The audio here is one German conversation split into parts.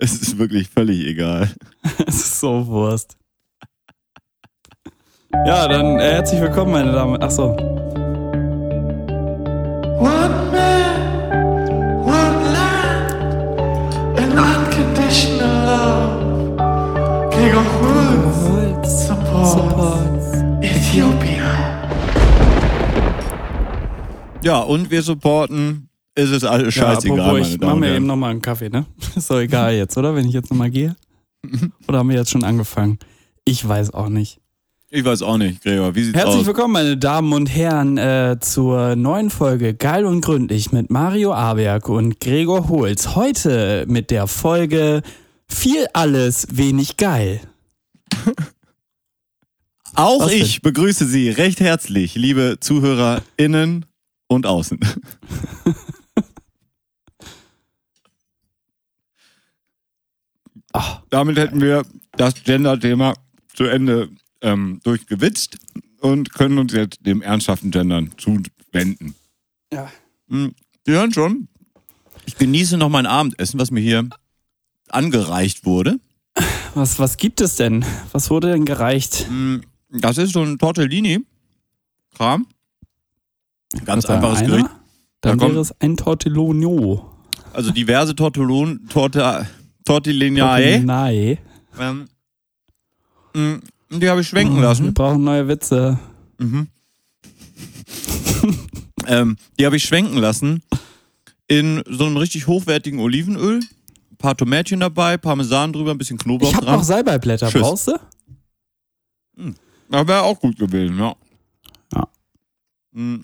Es ist wirklich völlig egal. Es ist so Wurst. Ja, dann äh, herzlich willkommen, meine Damen. Ach so. One man, one land, and unconditional love. Gregor Holz supports Ethiopia. Ja, und wir supporten, ist es alles scheißegal, ja, apropos, meine ich Damen mach und mir eben nochmal einen Kaffee, ne? Ist doch egal jetzt, oder? Wenn ich jetzt nochmal gehe? Oder haben wir jetzt schon angefangen? Ich weiß auch nicht. Ich weiß auch nicht, Gregor, wie sieht's Herzlich aus? willkommen, meine Damen und Herren, äh, zur neuen Folge Geil und Gründlich mit Mario Aberg und Gregor Holz. Heute mit der Folge Viel alles, wenig geil. Auch Was ich begrüße Sie recht herzlich, liebe ZuhörerInnen und außen. Ach, Damit hätten wir das Gender-Thema zu Ende ähm, durchgewitzt und können uns jetzt dem ernsthaften Gendern zuwenden. ja. Hm, Sie hören schon, ich genieße noch mein Abendessen, was mir hier angereicht wurde. Was, was gibt es denn? Was wurde denn gereicht? Hm, Das ist so ein Tortellini-Kram. Ganz Oder einfaches einer? Gericht. Dann Da kommt- wäre es ein Tortellonio. Also diverse Tortellon, Torte, Tortellinae. Nein. Ähm, mh, die habe ich schwenken Wir lassen. brauchen neue Witze. Mhm. ähm, die habe ich schwenken lassen in so einem richtig hochwertigen Olivenöl. Ein paar Tomätchen dabei, Parmesan drüber, ein bisschen Knoblauch Ich habe dran. noch Salbeiblätter. Tschüss. Brauchst du? Ja, wäre auch gut gewesen, ja. Ja. Mm.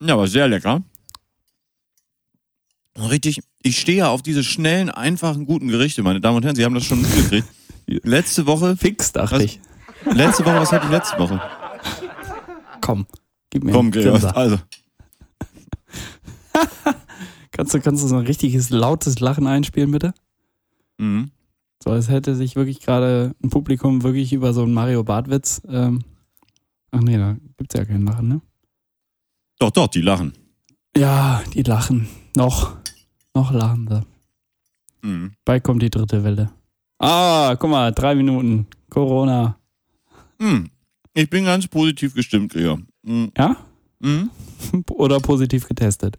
Ja, aber sehr lecker. Richtig, ich stehe ja auf diese schnellen, einfachen, guten Gerichte, meine Damen und Herren. Sie haben das schon mitgekriegt. Letzte Woche, Fix, dachte Was? ich. letzte Woche, was hatte ich letzte Woche? Komm, gib mir Komm, Gregor, also. Kannst du, kannst du so ein richtiges lautes Lachen einspielen, bitte? Mhm. So, als hätte sich wirklich gerade ein Publikum wirklich über so einen Mario Bartwitz. Ähm, ach nee, da gibt's ja kein Lachen, ne? Doch, doch, die lachen. Ja, die lachen. Noch. Noch lachen sie. Mhm. Bald kommt die dritte Welle. Ah, guck mal, drei Minuten. Corona. Mhm. Ich bin ganz positiv gestimmt, Gregor. Mhm. Ja? Mhm. Oder positiv getestet.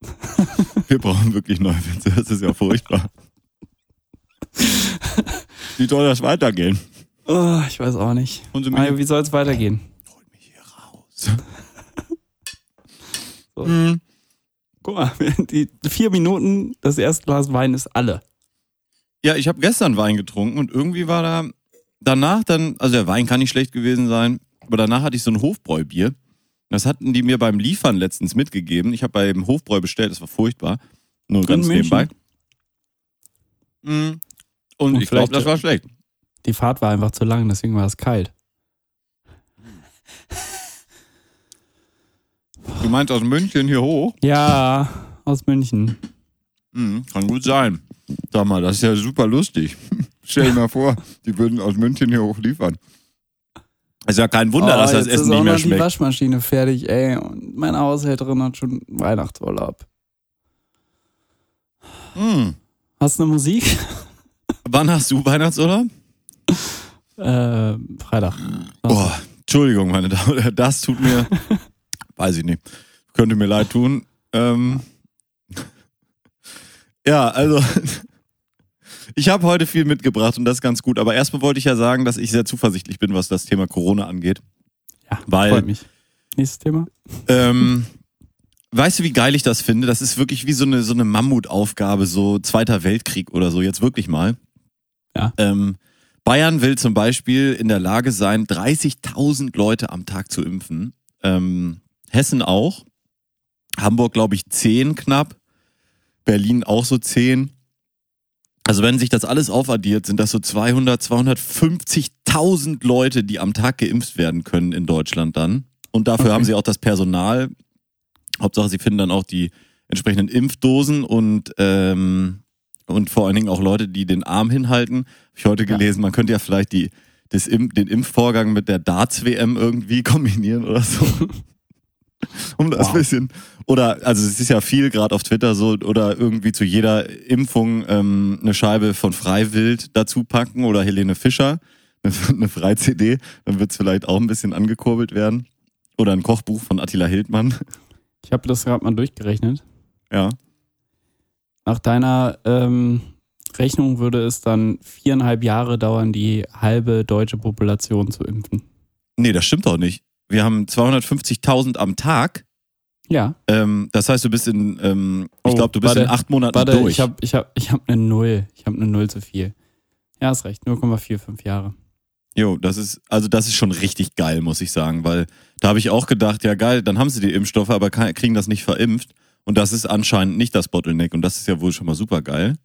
Wir brauchen wirklich neue Witze, das ist ja furchtbar. Wie soll das weitergehen? Oh, ich weiß auch nicht. Mario, wie soll es weitergehen? Hol mich hier raus. So. Mhm. Guck mal, die vier Minuten, das erste Glas Wein ist alle. Ja, ich habe gestern Wein getrunken und irgendwie war da danach dann, also der Wein kann nicht schlecht gewesen sein, aber danach hatte ich so ein Hofbräubier. Das hatten die mir beim Liefern letztens mitgegeben. Ich habe beim Hofbräu bestellt, das war furchtbar. Nur ganz nebenbei. Mhm. Und, Und ich glaube, das war schlecht. Die Fahrt war einfach zu lang, deswegen war es kalt. Du meinst aus München hier hoch? Ja, aus München. Mhm, kann gut sein. Sag mal, das ist ja super lustig. Stell dir mal vor, die würden aus München hier hoch liefern. Ist ja kein Wunder, Oh, dass das jetzt Essen ist nicht mehr noch die schmeckt. Waschmaschine fertig, ey. Und meine Haushälterin hat schon Weihnachtsurlaub. Mhm. Hast du eine Musik? Wann hast du Weihnachtsurlaub? Äh, Freitag. Boah, Entschuldigung, meine Damen und Herren, das tut mir, weiß ich nicht, könnte mir leid tun. Ähm, ja, also, ich habe heute viel mitgebracht und das ist ganz gut. Aber erstmal wollte ich ja sagen, dass ich sehr zuversichtlich bin, was das Thema Corona angeht. Ja, Weil- freut mich. Nächstes Thema. Ähm, weißt du, wie geil ich das finde? Das ist wirklich wie so eine, so eine Mammutaufgabe, so Zweiter Weltkrieg oder so, jetzt wirklich mal. Ja. Ähm, Bayern will zum Beispiel in der Lage sein, 30.000 Leute am Tag zu impfen. Ähm, Hessen auch. Hamburg, glaube ich, 10 knapp. Berlin auch so 10. Also wenn sich das alles aufaddiert, sind das so 200, 250.000 Leute, die am Tag geimpft werden können in Deutschland dann. Und dafür Okay. haben sie auch das Personal. Hauptsache, sie finden dann auch die entsprechenden Impfdosen und, ähm, und vor allen Dingen auch Leute, die den Arm hinhalten. Hab ich heute Ja. gelesen, man könnte ja vielleicht die, das den Impfvorgang mit der Darts-WM irgendwie kombinieren oder so. um das Wow. bisschen. Oder, also es ist ja viel gerade auf Twitter so, oder irgendwie zu jeder Impfung ähm, eine Scheibe von Freiwild dazu packen oder Helene Fischer, eine, eine Frei-CD, dann wird es vielleicht auch ein bisschen angekurbelt werden. Oder ein Kochbuch von Attila Hildmann. Ich habe das gerade mal durchgerechnet. Ja. Nach deiner ähm, Rechnung würde es dann viereinhalb Jahre dauern, die halbe deutsche Population zu impfen. Nee, das stimmt doch nicht. Wir haben 250.000 am Tag. Ja. Ähm, das heißt, du bist in, ähm, ich Oh, glaube, du bist warte, in acht Monaten Warte, durch. ich habe ich hab, ich hab eine Null. Ich habe eine Null zu viel. Ja, ist recht. 0,45 Jahre. Jo, das ist, also das ist schon richtig geil, muss ich sagen, weil da habe ich auch gedacht, ja geil, dann haben sie die Impfstoffe, aber kann, kriegen das nicht verimpft. Und das ist anscheinend nicht das Bottleneck und das ist ja wohl schon mal super geil.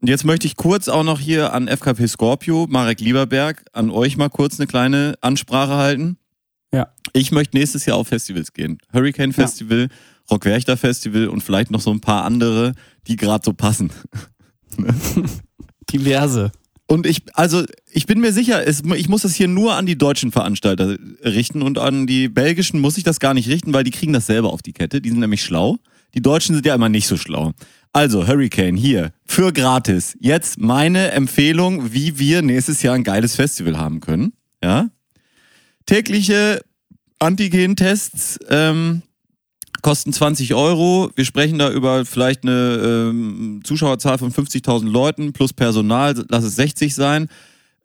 Und jetzt möchte ich kurz auch noch hier an FKP Scorpio, Marek Lieberberg, an euch mal kurz eine kleine Ansprache halten. Ja. Ich möchte nächstes Jahr auf Festivals gehen. Hurricane Festival, Rock Werchter Festival und vielleicht noch so ein paar andere, die gerade so passen. Diverse. Und ich, also ich bin mir sicher, es, ich muss das hier nur an die deutschen Veranstalter richten und an die belgischen muss ich das gar nicht richten, weil die kriegen das selber auf die Kette. Die sind nämlich schlau. Die Deutschen sind ja immer nicht so schlau. Also, Hurricane, hier, für gratis. Jetzt meine Empfehlung, wie wir nächstes Jahr ein geiles Festival haben können. Ja. Tägliche Antigen-Tests ähm, kosten 20 Euro. Wir sprechen da über vielleicht eine ähm, Zuschauerzahl von 50.000 Leuten plus Personal, lass es 60 sein.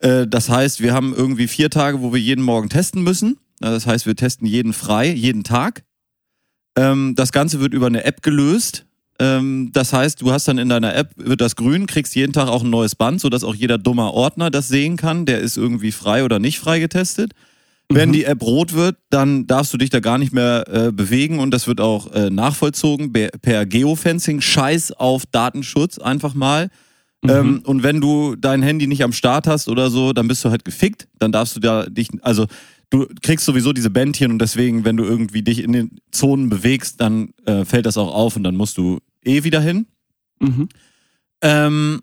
Äh, das heißt, wir haben irgendwie vier Tage, wo wir jeden Morgen testen müssen. Das heißt, wir testen jeden frei, jeden Tag. Ähm, das Ganze wird über eine App gelöst. Ähm, das heißt, du hast dann in deiner App, wird das grün, kriegst jeden Tag auch ein neues Band, sodass auch jeder dummer Ordner das sehen kann, der ist irgendwie frei oder nicht frei getestet. Wenn die App rot wird, dann darfst du dich da gar nicht mehr äh, bewegen und das wird auch äh, nachvollzogen per Geofencing. Scheiß auf Datenschutz einfach mal. Ähm, und wenn du dein Handy nicht am Start hast oder so, dann bist du halt gefickt. Dann darfst du da dich, also du kriegst sowieso diese Bändchen und deswegen, wenn du irgendwie dich in den Zonen bewegst, dann äh, fällt das auch auf und dann musst du eh wieder hin. Mhm. Ähm,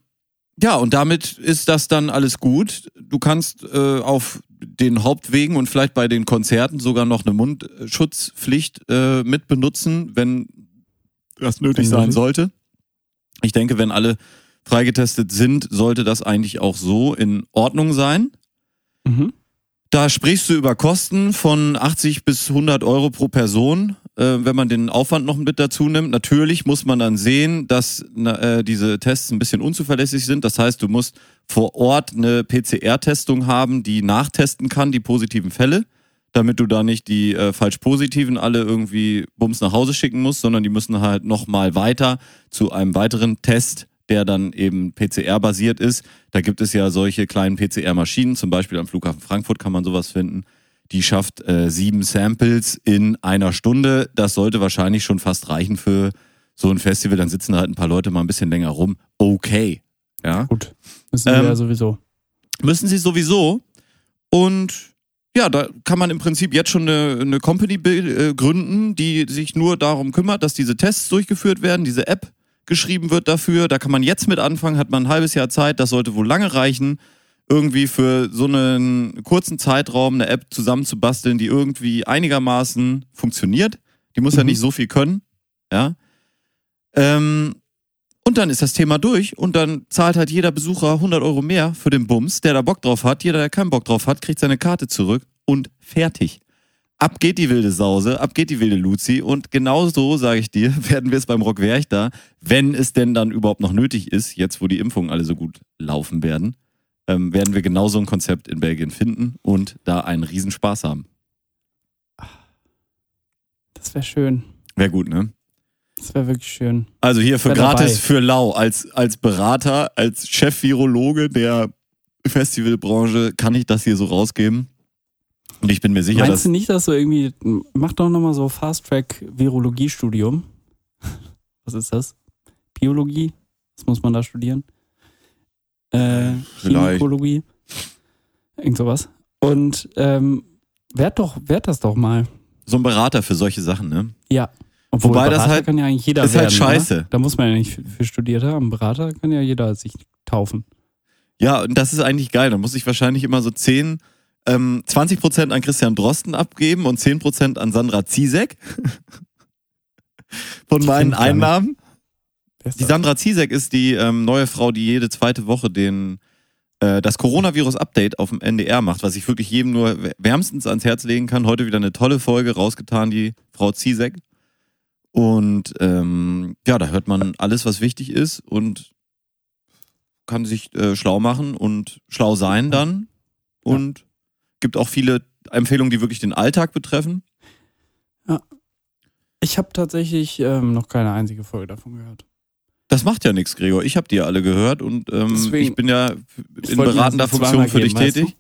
ja, und damit ist das dann alles gut. Du kannst äh, auf den Hauptwegen und vielleicht bei den Konzerten sogar noch eine Mundschutzpflicht äh, mit benutzen, wenn das nötig Wenn sein nötig. sollte. Ich denke, wenn alle freigetestet sind, sollte das eigentlich auch so in Ordnung sein. Mhm. Da sprichst du über Kosten von 80 bis 100 Euro pro Person, wenn man den Aufwand noch mit dazu nimmt. Natürlich muss man dann sehen, dass äh, diese Tests ein bisschen unzuverlässig sind. Das heißt, du musst vor Ort eine PCR-Testung haben, die nachtesten kann, die positiven Fälle, damit du da nicht die äh, falsch positiven alle irgendwie bums nach Hause schicken musst, sondern die müssen halt nochmal weiter zu einem weiteren Test, der dann eben PCR-basiert ist. Da gibt es ja solche kleinen PCR-Maschinen, zum Beispiel am Flughafen Frankfurt kann man sowas finden. Die schafft äh, sieben Samples in einer Stunde. Das sollte wahrscheinlich schon fast reichen für so ein Festival. Dann sitzen da halt ein paar Leute mal ein bisschen länger rum. Okay. Ja. Gut. Müssen Ähm, wir ja sowieso. Müssen sie sowieso. Und ja, da kann man im Prinzip jetzt schon eine, eine Company äh, gründen, die sich nur darum kümmert, dass diese Tests durchgeführt werden, diese App geschrieben wird dafür. Da kann man jetzt mit anfangen, hat man ein halbes Jahr Zeit, das sollte wohl lange reichen, irgendwie für so einen kurzen Zeitraum eine App zusammenzubasteln, die irgendwie einigermaßen funktioniert. Die muss ja Mhm. nicht so viel können, ja. Ähm, und dann ist das Thema durch und dann zahlt halt jeder Besucher 100 Euro mehr für den Bums, der da Bock drauf hat. Jeder, der keinen Bock drauf hat, kriegt seine Karte zurück und fertig. Ab geht die wilde Sause, ab geht die wilde Luzi und genau so, sage ich dir, werden wir es beim Rock Werchter, wenn es denn dann überhaupt noch nötig ist, jetzt wo die Impfungen alle so gut laufen werden, ähm, werden wir genau so ein Konzept in Belgien finden und da einen Riesenspaß haben. Das wäre schön. Wäre gut, ne? Das wäre wirklich schön. Also hier für gratis dabei. für lau. Als, als Berater, als Chef-Virologe der Festivalbranche kann ich das hier so rausgeben. Und ich bin mir sicher, Meinst dass. du nicht, dass du irgendwie, mach doch nochmal so Fast-Track-Virologie-Studium. Was ist das? Biologie? Was muss man da studieren? Äh. Chemikologie? Irgend sowas. Und ähm, werd doch, werd das doch mal. So ein Berater für solche Sachen, ne? Ja. Obwohl Wobei das Berater halt- kann ja eigentlich jeder ist halt werden, scheiße. Oder? Da muss man ja nicht für, für studiert haben. Berater kann ja jeder sich taufen. Ja, und das ist eigentlich geil. Da muss ich wahrscheinlich immer so zehn ähm, 20% an Christian Drosten abgeben und 10% an Sandra Ziesek von meinen. Einnahmen. Die? Sandra Ziesek ist die ähm, neue Frau, die jede zweite Woche den äh, das Coronavirus-Update auf dem NDR macht, was ich wirklich jedem nur wärmstens ans Herz legen kann. Heute wieder eine tolle Folge rausgetan, die Frau Ziesek. Und ähm, ja, da hört man alles, was wichtig ist und kann sich äh, schlau machen und schlau sein dann. Und gibt auch viele Empfehlungen, die wirklich den Alltag betreffen. Ich habe tatsächlich ähm, noch keine einzige Folge davon gehört. Das macht ja nichts, Gregor. Ich habe die ja alle gehört und ähm, Deswegen- ich bin ja in beratender Funktion für dich geben, tätig.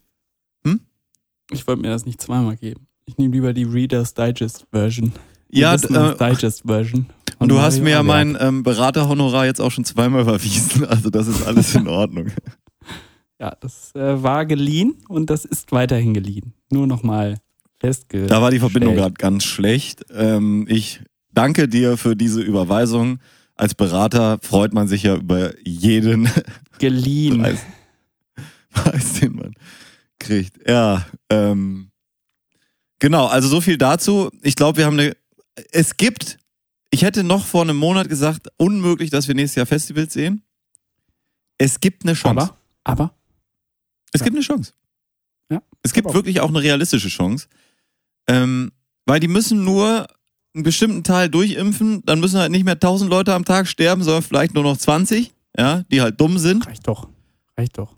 Ich wollte mir das nicht zweimal geben. Ich nehme lieber die Reader's Digest Version. Die Ja, äh, Digest Version. und du hast Mario mir ja mein ähm, Beraterhonorar jetzt auch schon zweimal überwiesen. Also das ist alles in Ordnung. Ja, das äh, war geliehen und das ist weiterhin geliehen. Nur nochmal festge. Da war die Verbindung gerade ganz schlecht. Ähm, ich danke dir für diese Überweisung. Als Berater freut man sich ja über jeden Geliehen. Preis, Preis den man kriegt. Ja, ähm, genau, also so viel dazu. Ich glaube, wir haben eine. Es gibt, ich hätte noch vor einem Monat gesagt, unmöglich, dass wir nächstes Jahr Festivals sehen. Es gibt eine Chance. Aber, aber, Es Ja. gibt eine Chance. Ja. Es gibt Aber- wirklich auch eine realistische Chance. Ähm, weil die müssen nur einen bestimmten Teil durchimpfen, dann müssen halt nicht mehr 1000 Leute am Tag sterben, sondern vielleicht nur noch 20, ja, die halt dumm sind. reicht doch. Reicht doch.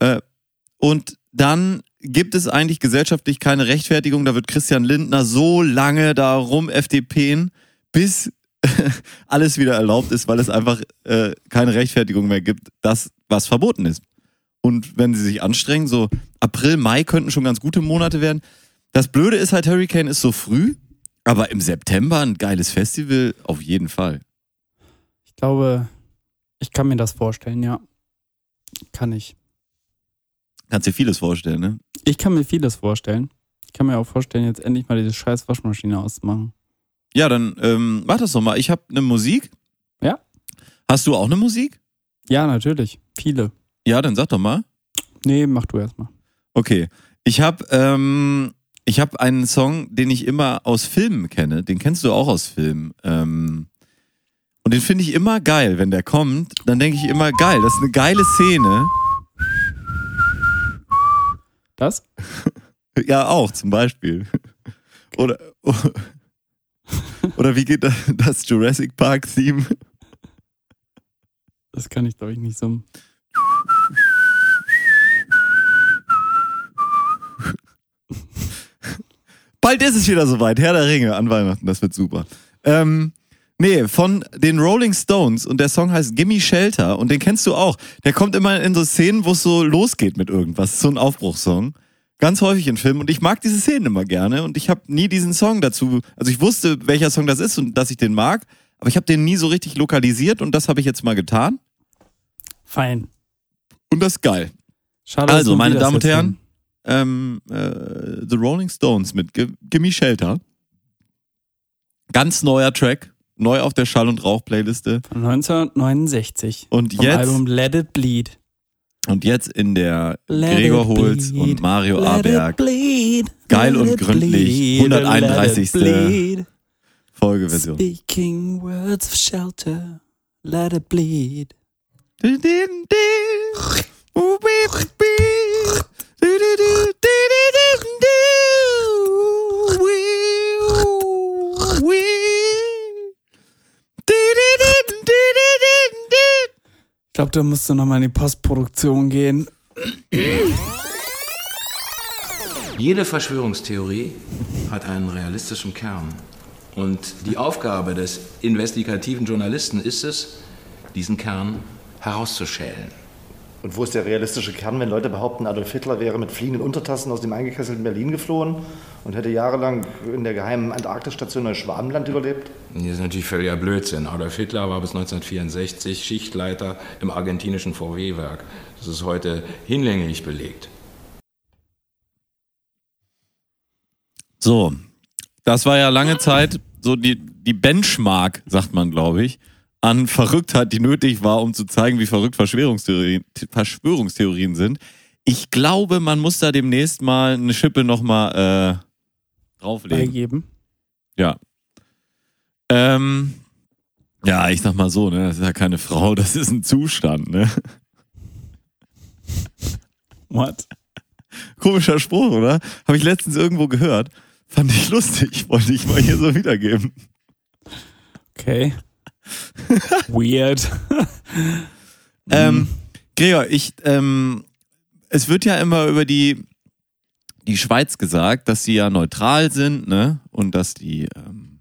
Und dann gibt es eigentlich gesellschaftlich keine Rechtfertigung. Da wird Christian Lindner so lange darum FDPen, bis alles wieder erlaubt ist, weil es einfach äh, keine Rechtfertigung mehr gibt, das, was verboten ist. Und wenn sie sich anstrengen, so April, Mai könnten schon ganz gute Monate werden. Das Blöde ist halt, Hurricane ist so früh, aber im September ein geiles Festival auf jeden Fall. Ich glaube, ich kann mir das vorstellen, ja. Kann ich. Kannst dir vieles vorstellen, ne? Ich kann mir vieles vorstellen. Ich kann mir auch vorstellen, jetzt endlich mal diese scheiß Waschmaschine auszumachen. Ja, dann ähm, mach das doch mal. Ich habe eine Musik. Ja. Hast du auch eine Musik? Ja, natürlich. Viele. Ja, dann sag doch mal. Nee, mach du erstmal. Okay. Ich habe ähm, ich hab einen Song, den ich immer aus Filmen kenne. Den kennst du auch aus Filmen. Ähm, und den finde ich immer geil. Wenn der kommt, dann denke ich immer, geil, das ist eine geile Szene. Das? Ja, auch zum Beispiel. Oder, oder wie geht das, das Jurassic Park-Theme? Das kann ich, glaube ich, nicht so. Bald ist es wieder soweit. Herr der Ringe an Weihnachten, das wird super. Ähm, nee, von den Rolling Stones und der Song heißt Gimme Shelter und den kennst du auch. Der kommt immer in so Szenen, wo es so losgeht mit irgendwas. So ein Aufbruchssong. Ganz häufig in Filmen und ich mag diese Szenen immer gerne und ich habe nie diesen Song dazu, also ich wusste, welcher Song das ist und dass ich den mag, aber ich habe den nie so richtig lokalisiert und das habe ich jetzt mal getan Fein. und das ist geil. Schade, Also, meine Damen und Herren, ähm, äh, The Rolling Stones mit Gi- Gimme Shelter. Ganz neuer Track, neu auf der Schall- und Rauch-Playliste. Von 1969. Und Vom jetzt, Album Let It Bleed. und jetzt in der Let Gregor Holz bleed. und Mario Let Aberg bleed. Geil und gründlich. bleed. 131. Let it bleed. Folgeversion. Speaking words of shelter. Let it bleed. Ich glaube, da musst du nochmal in die Postproduktion gehen. Jede Verschwörungstheorie hat einen realistischen Kern. Und die Aufgabe des investigativen Journalisten ist es, diesen Kern herauszuschälen. Und wo ist der realistische Kern, wenn Leute behaupten, Adolf Hitler wäre mit fliegenden Untertassen aus dem eingekesselten Berlin geflohen und hätte jahrelang in der geheimen Antarktisstation Neuschwabenland überlebt? Das ist natürlich völliger Blödsinn. Adolf Hitler war bis 1964 Schichtleiter im argentinischen VW-Werk. Das ist heute hinlänglich belegt. So, das war ja lange Zeit so die, die Benchmark, sagt man, glaube ich, an Verrücktheit, die nötig war, um zu zeigen, wie verrückt Verschwörungstheorien, Verschwörungstheorien sind. Ich glaube, man muss da demnächst mal eine Schippe nochmal äh, drauflegen. Beigeben. Ja. Ähm, ja, ich sag mal so, ne, das ist ja keine Frau, das ist ein Zustand, ne? What? Komischer Spruch, oder? Habe ich letztens irgendwo gehört. Fand ich lustig, wollte ich mal hier so wiedergeben. Okay. Weird. Ähm, Gregor, ich, ähm, es wird ja immer über die, die Schweiz gesagt, dass sie ja neutral sind, ne? Und dass die, ähm,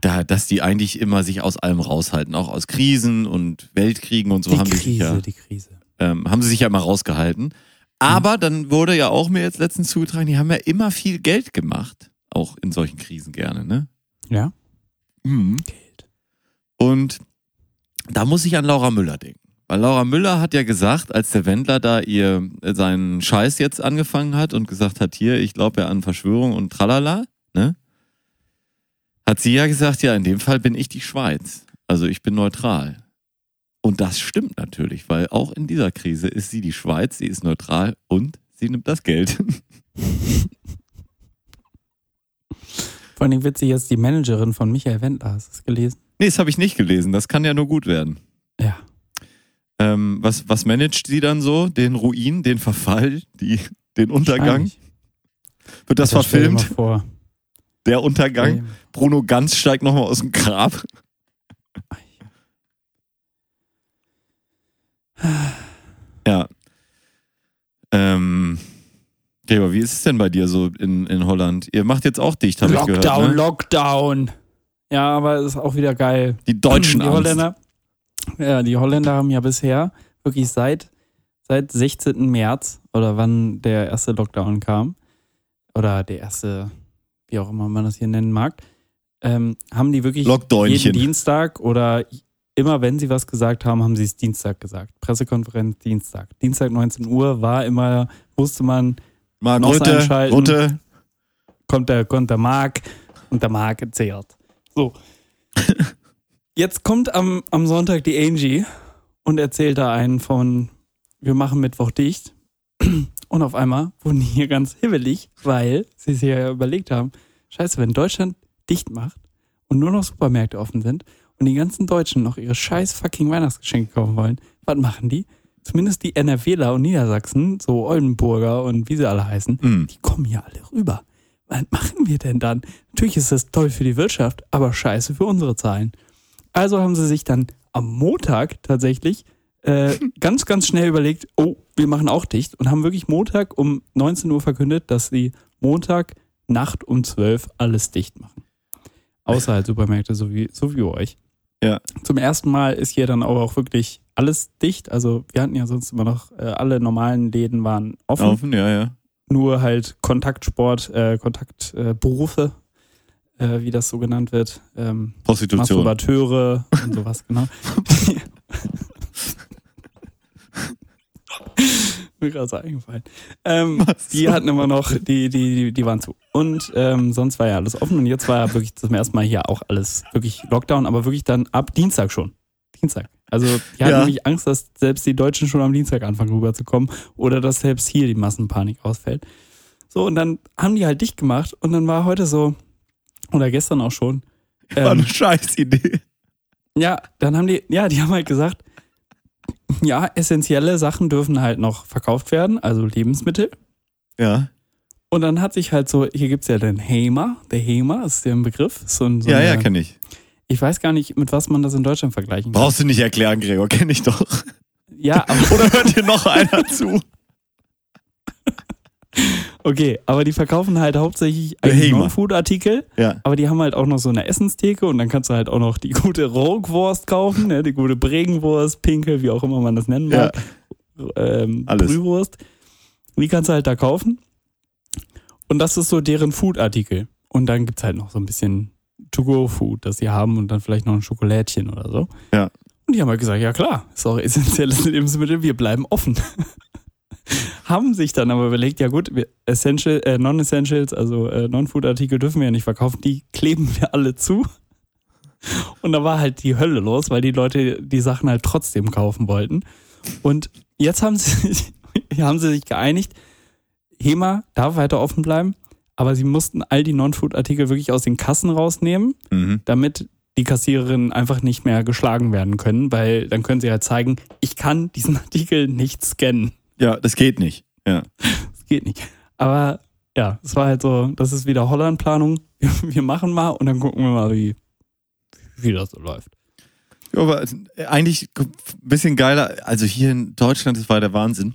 da, dass die eigentlich immer sich aus allem raushalten, auch aus Krisen und Weltkriegen und so die haben die Krise, sich ja, die Krise. ähm, haben sie sich ja immer rausgehalten. Aber Mhm. dann wurde ja auch mir jetzt letztens zugetragen, die haben ja immer viel Geld gemacht, auch in solchen Krisen gerne, ne? Ja? Mhm. Geld. Und da muss ich an Laura Müller denken. Weil Laura Müller hat ja gesagt, als der Wendler da ihr äh, seinen Scheiß jetzt angefangen hat und gesagt hat, hier, ich glaube ja an Verschwörung und tralala, ne? Hat sie ja gesagt, ja, in dem Fall bin ich die Schweiz. Also ich bin neutral. Und das stimmt natürlich, weil auch in dieser Krise ist sie die Schweiz, sie ist neutral und sie nimmt das Geld. Vor allem witzig jetzt die Managerin von Michael Wendler. Hast du es gelesen? Nee, das habe ich nicht gelesen. Das kann ja nur gut werden. Ja. Ähm, was, was managt sie dann so? Den Ruin, den Verfall, die, den Untergang? Wird das Ja, mal verfilmt? Vor. Der Untergang? Bruno Ganz steigt nochmal aus dem Grab. Ja. Ähm. Gregor, wie ist es denn bei dir so in, in Holland? Ihr macht jetzt auch dicht, habe ich Lockdown, gehört. Ne? Lockdown. Ja, aber es ist auch wieder geil. Die Deutschen die Angst. Holländer, ja, die Holländer haben ja bisher wirklich seit, seit 16. März oder wann der erste Lockdown kam oder der erste, wie auch immer man das hier nennen mag, ähm, haben die wirklich jeden Dienstag oder immer wenn sie was gesagt haben, haben sie es Dienstag gesagt. Pressekonferenz Dienstag. Dienstag 19 Uhr war immer, wusste man, Maus Rutte, einschalten. Rutte. kommt der, kommt der Marc und der Marc erzählt. So. Jetzt kommt am, am Sonntag die Angie und erzählt da einen von, wir machen Mittwoch dicht. Und auf einmal wurden die hier ganz hibbelig, weil sie sich ja überlegt haben, scheiße, wenn Deutschland dicht macht und nur noch Supermärkte offen sind und die ganzen Deutschen noch ihre scheiß fucking Weihnachtsgeschenke kaufen wollen, was machen die? Zumindest die NRWler und Niedersachsen, so Oldenburger und wie sie alle heißen, Hm. die kommen hier alle rüber. Was machen wir denn dann? Natürlich ist das toll für die Wirtschaft, aber scheiße für unsere Zahlen. Also haben sie sich dann am Montag tatsächlich äh, ganz, ganz schnell überlegt, oh, wir machen auch dicht und haben wirklich Montag um 19 Uhr verkündet, dass sie Montag Nacht um 12 alles dicht machen. Außer halt Supermärkte, so wie, so wie euch. Ja. Zum ersten Mal ist hier dann aber auch wirklich alles dicht. Also wir hatten ja sonst immer noch, äh, alle normalen Läden waren offen Offen, ja, ja. Nur halt Kontaktsport, äh, Kontaktberufe, äh, wie das so genannt wird, ähm, Prostitution. Masturbateure und sowas, genau. Mir gerade so eingefallen. Ähm, die hatten immer noch, die, die, die, die waren zu. Und ähm, sonst war ja alles offen und jetzt war ja wirklich zum ersten Mal hier auch alles wirklich Lockdown, aber wirklich dann ab Dienstag schon. Dienstag. Also die hatten Ja. nämlich Angst, dass selbst die Deutschen schon am Dienstag anfangen rüberzukommen oder dass selbst hier die Massenpanik ausfällt. So, und dann haben die halt dicht gemacht und dann war heute so, oder gestern auch schon, War ähm, eine Scheißidee. ja, dann haben die, ja, die haben halt gesagt, ja, essentielle Sachen dürfen halt noch verkauft werden, also Lebensmittel. Ja. Und dann hat sich halt so, hier gibt's ja den HEMA, der HEMA ist der ein Begriff. So ein, so Ja, ja, eine, kenne ich. Ich weiß gar nicht, mit was man das in Deutschland vergleichen kann. Brauchst du nicht erklären, Gregor, kenne ich doch. Ja, aber, Oder hört dir noch einer zu? okay, aber die verkaufen halt hauptsächlich. Non-Food-Artikel, Ja. aber die haben halt auch noch so eine Essenstheke und dann kannst du halt auch noch die gute Rogwurst kaufen, ne, die gute Bregenwurst, Pinkel, wie auch immer man das nennen Ja. mag, ähm, Alles. Brühwurst. Die kannst du halt da kaufen. Und das ist so deren Food-Artikel. Und dann gibt's halt noch so ein bisschen To-Go-Food, das sie haben und dann vielleicht noch ein Schokolädchen oder so. Ja. Und die haben halt gesagt, ja klar, ist auch essentielles Lebensmittel, wir bleiben offen. haben sich dann aber überlegt, ja gut, Essential, äh, Non-Essentials, also äh, Non-Food-Artikel dürfen wir ja nicht verkaufen, die kleben wir alle zu. Und da war halt die Hölle los, weil die Leute die Sachen halt trotzdem kaufen wollten. Und jetzt haben sie sich, haben sie sich geeinigt, HEMA darf weiter offen bleiben, aber sie mussten all die Non-Food-Artikel wirklich aus den Kassen rausnehmen, Mhm. damit die Kassiererinnen einfach nicht mehr geschlagen werden können, weil dann können sie halt zeigen, ich kann diesen Artikel nicht scannen. Ja, das geht nicht. Ja. Das geht nicht. Aber ja, es war halt so, das ist wieder Holland-Planung. Wir, machen mal und dann gucken wir mal, wie, wie das so läuft. Ja, aber eigentlich ein bisschen geiler. Also hier in Deutschland, das war der Wahnsinn.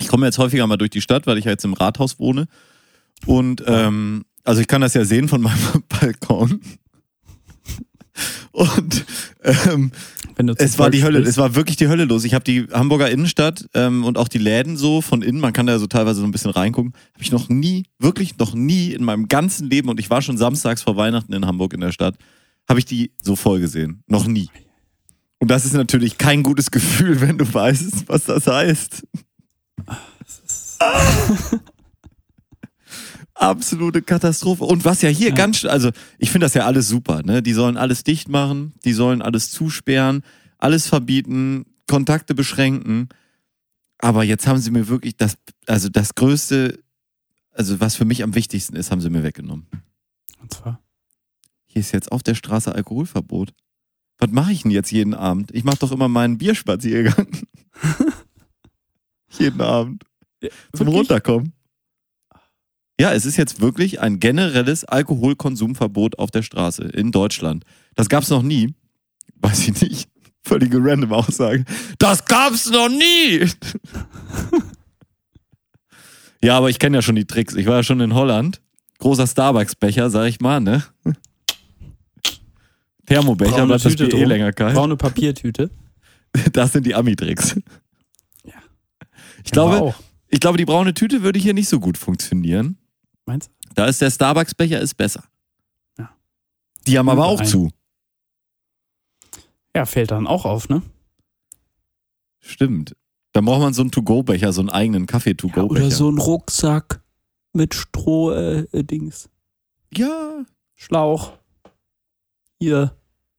Ich komme jetzt häufiger mal durch die Stadt, weil ich ja jetzt im Rathaus wohne. Und ähm, also ich kann das ja sehen von meinem Balkon. Und ähm, es war die Hölle, sprichst. es war wirklich die Hölle los. Ich habe die Hamburger Innenstadt ähm, und auch die Läden so von innen, man kann da so teilweise so ein bisschen reingucken, habe ich noch nie, wirklich noch nie in meinem ganzen Leben, und ich war schon samstags vor Weihnachten in Hamburg in der Stadt, habe ich die so voll gesehen. Noch nie. Und das ist natürlich kein gutes Gefühl, wenn du weißt, was das heißt. Absolute Katastrophe. Und was ja hier Ja. ganz, also ich finde das ja alles super, ne? Die sollen alles dicht machen, die sollen alles zusperren, alles verbieten, Kontakte beschränken. Aber jetzt haben sie mir wirklich das, also das Größte, also was für mich am wichtigsten ist, haben sie mir weggenommen. Und zwar, Hier ist jetzt auf der Straße Alkoholverbot. Was mache ich denn jetzt jeden Abend? Ich mache doch immer meinen Bierspaziergang. jeden Abend. Zum Wirklich? Runterkommen. Ja, es ist jetzt wirklich ein generelles Alkoholkonsumverbot auf der Straße in Deutschland. Das gab's noch nie. Weiß ich nicht. Völlige random Aussage. Das gab's noch nie! ja, aber ich kenne ja schon die Tricks. Ich war ja schon in Holland. Großer Starbucks-Becher, sag ich mal, ne? Thermobecher, Braune bleibt das Bier eh länger kalt. braune Papiertüte. Das sind die Ami-Tricks. Ja. Ich glaube, ich glaube, die braune Tüte würde hier nicht so gut funktionieren. Meinst du? Da ist der Starbucks-Becher ist besser. Ja. Die haben aber auch zu. Ja, fällt dann auch auf, ne? Stimmt. Dann braucht man so einen To-Go-Becher, so einen eigenen Kaffee-To-Go-Becher. Oder so ein Rucksack mit Stroh-Dings. Ja. Schlauch. Hier.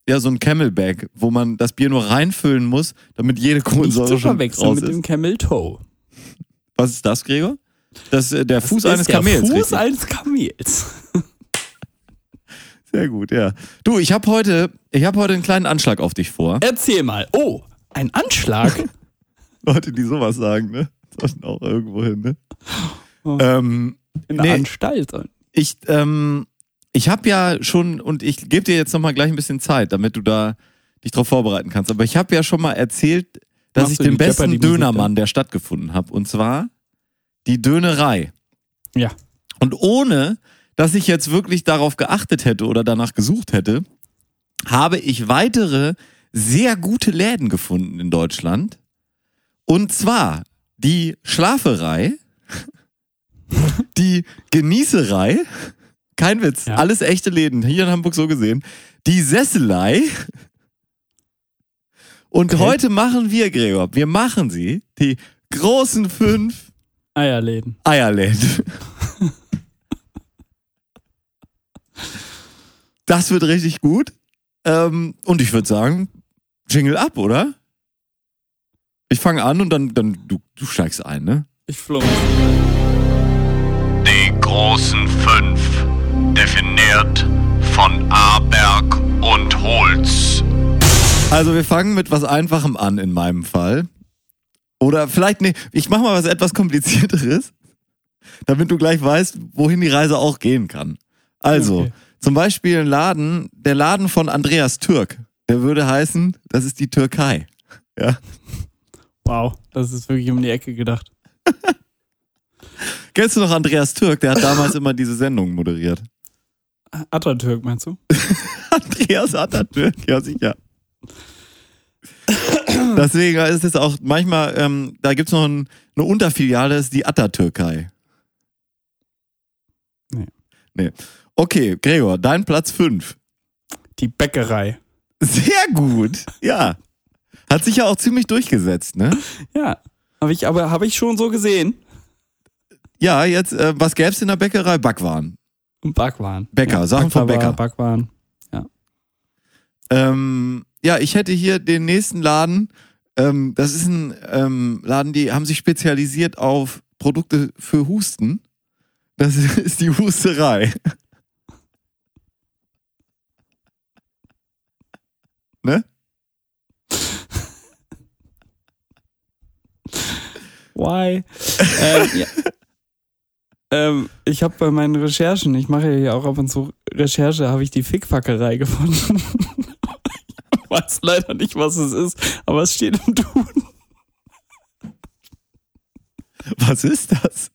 Ja, so ein Camelback, wo man das Bier nur reinfüllen muss, damit jede Nicht Kohlensäure zu schon verwechseln mit ist. dem Camel Toe. Was ist das, Gregor? Das ist äh, der Fuß Das eines ist der Kamels. Fuß richtig. eines Kamels. Sehr gut, ja. Du, ich habe heute, ich habe heute einen kleinen Anschlag auf dich vor. Erzähl mal. Oh, ein Anschlag. Leute, die sowas sagen, ne? Sollten auch irgendwo hin, ne? Oh. Ähm, In der Nee. Anstalt. ich, ähm, ich habe ja schon, und ich gebe dir jetzt nochmal gleich ein bisschen Zeit, damit du da dich drauf vorbereiten kannst. Aber ich habe ja schon mal erzählt, dass Machst ich den besten Dönermann der Stadt gefunden habe. Und zwar die Dönerei. Ja. Und ohne, dass ich jetzt wirklich darauf geachtet hätte oder danach gesucht hätte, habe ich weitere sehr gute Läden gefunden in Deutschland. Und zwar die Schlaferei, die Genießerei, kein Witz, Ja. alles echte Läden, hier in Hamburg so gesehen, die Sesselei. Und Okay. heute machen wir, Gregor, wir machen sie, die großen fünf Eierläden. Eierläden. Das wird richtig gut. Ähm, und ich würde sagen, Jingle ab, oder? Ich fange an und dann, dann du, du steigst ein, ne? Ich flog. Die großen fünf, definiert von Aberg und Holz. Also wir fangen mit was Einfachem an in meinem Fall. Oder vielleicht, nee, ich mach mal was etwas komplizierteres, damit du gleich weißt, wohin die Reise auch gehen kann. Also, Okay. zum Beispiel ein Laden, der Laden von Andreas Türk, der würde heißen, das ist die Türkei. Ja. Wow, das ist wirklich um die Ecke gedacht. Kennst du noch Andreas Türk? Der hat damals immer diese Sendungen moderiert. Atatürk, meinst du? Andreas Atatürk, ja sicher. Deswegen ist es auch manchmal, ähm, da gibt's noch ein, eine Unterfiliale, das ist die Atatürkei. Nee. Nee. Okay, Gregor, dein Platz 5. Die Bäckerei. Sehr gut. Ja. Hat sich ja auch ziemlich durchgesetzt, ne? Ja. Habe ich aber habe ich schon so gesehen. Ja, jetzt, äh, was gäb's in der Bäckerei? Backwaren. Backwaren. Bäcker, ja, Sachen vom Bäcker. Backwaren. Ähm, ja, ich hätte hier den nächsten Laden, Ähm, das ist ein ähm, Laden, die haben sich spezialisiert auf Produkte für Husten. Das ist die Husterei. ne? Why? ähm, ja. ähm, ich habe bei meinen Recherchen, ich mache ja auch ab und zu Recherche, habe ich die Fickfackerei gefunden. Ich weiß leider nicht, was es ist, aber es steht im Duden. Was ist das?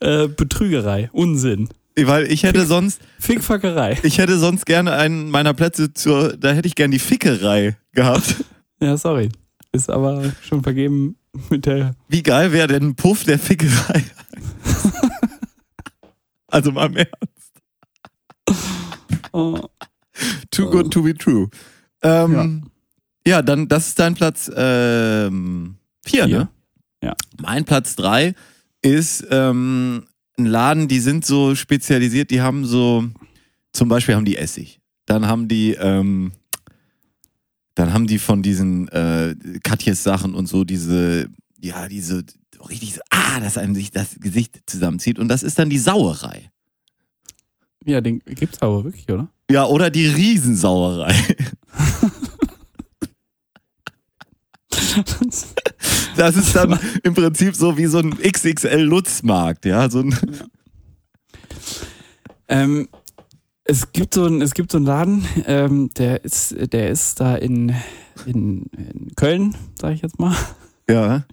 Äh, Betrügerei, Unsinn. Weil ich hätte sonst, Fickfackerei. ich hätte sonst gerne einen meiner Plätze zur, da hätte ich gerne die Fickerei gehabt. Ja, sorry. Ist aber schon vergeben mit der. Wie geil wäre denn ein Puff der Fickerei? also mal im Ernst. Oh, Too good to be true. Ähm, ja. dann, das ist dein Platz ähm, vier, Vier. ne? Ja. Mein Platz drei ist ähm, ein Laden, die sind so spezialisiert, die haben so, zum Beispiel haben die Essig. Dann haben die, ähm, dann haben die von diesen äh, Katjes Sachen und so diese, ja, diese richtig so, ah, dass einem sich das Gesicht zusammenzieht. Und das ist dann die Sauerei. ja, den gibt's aber wirklich, oder? Ja, oder die Riesensauerei. Das ist dann im Prinzip so wie so ein XXL Lutzmarkt, ja, so ein Ähm, es gibt so einen, es gibt so einen Laden, ähm, der ist, der ist da in, in, in Köln, sage ich jetzt mal. ja,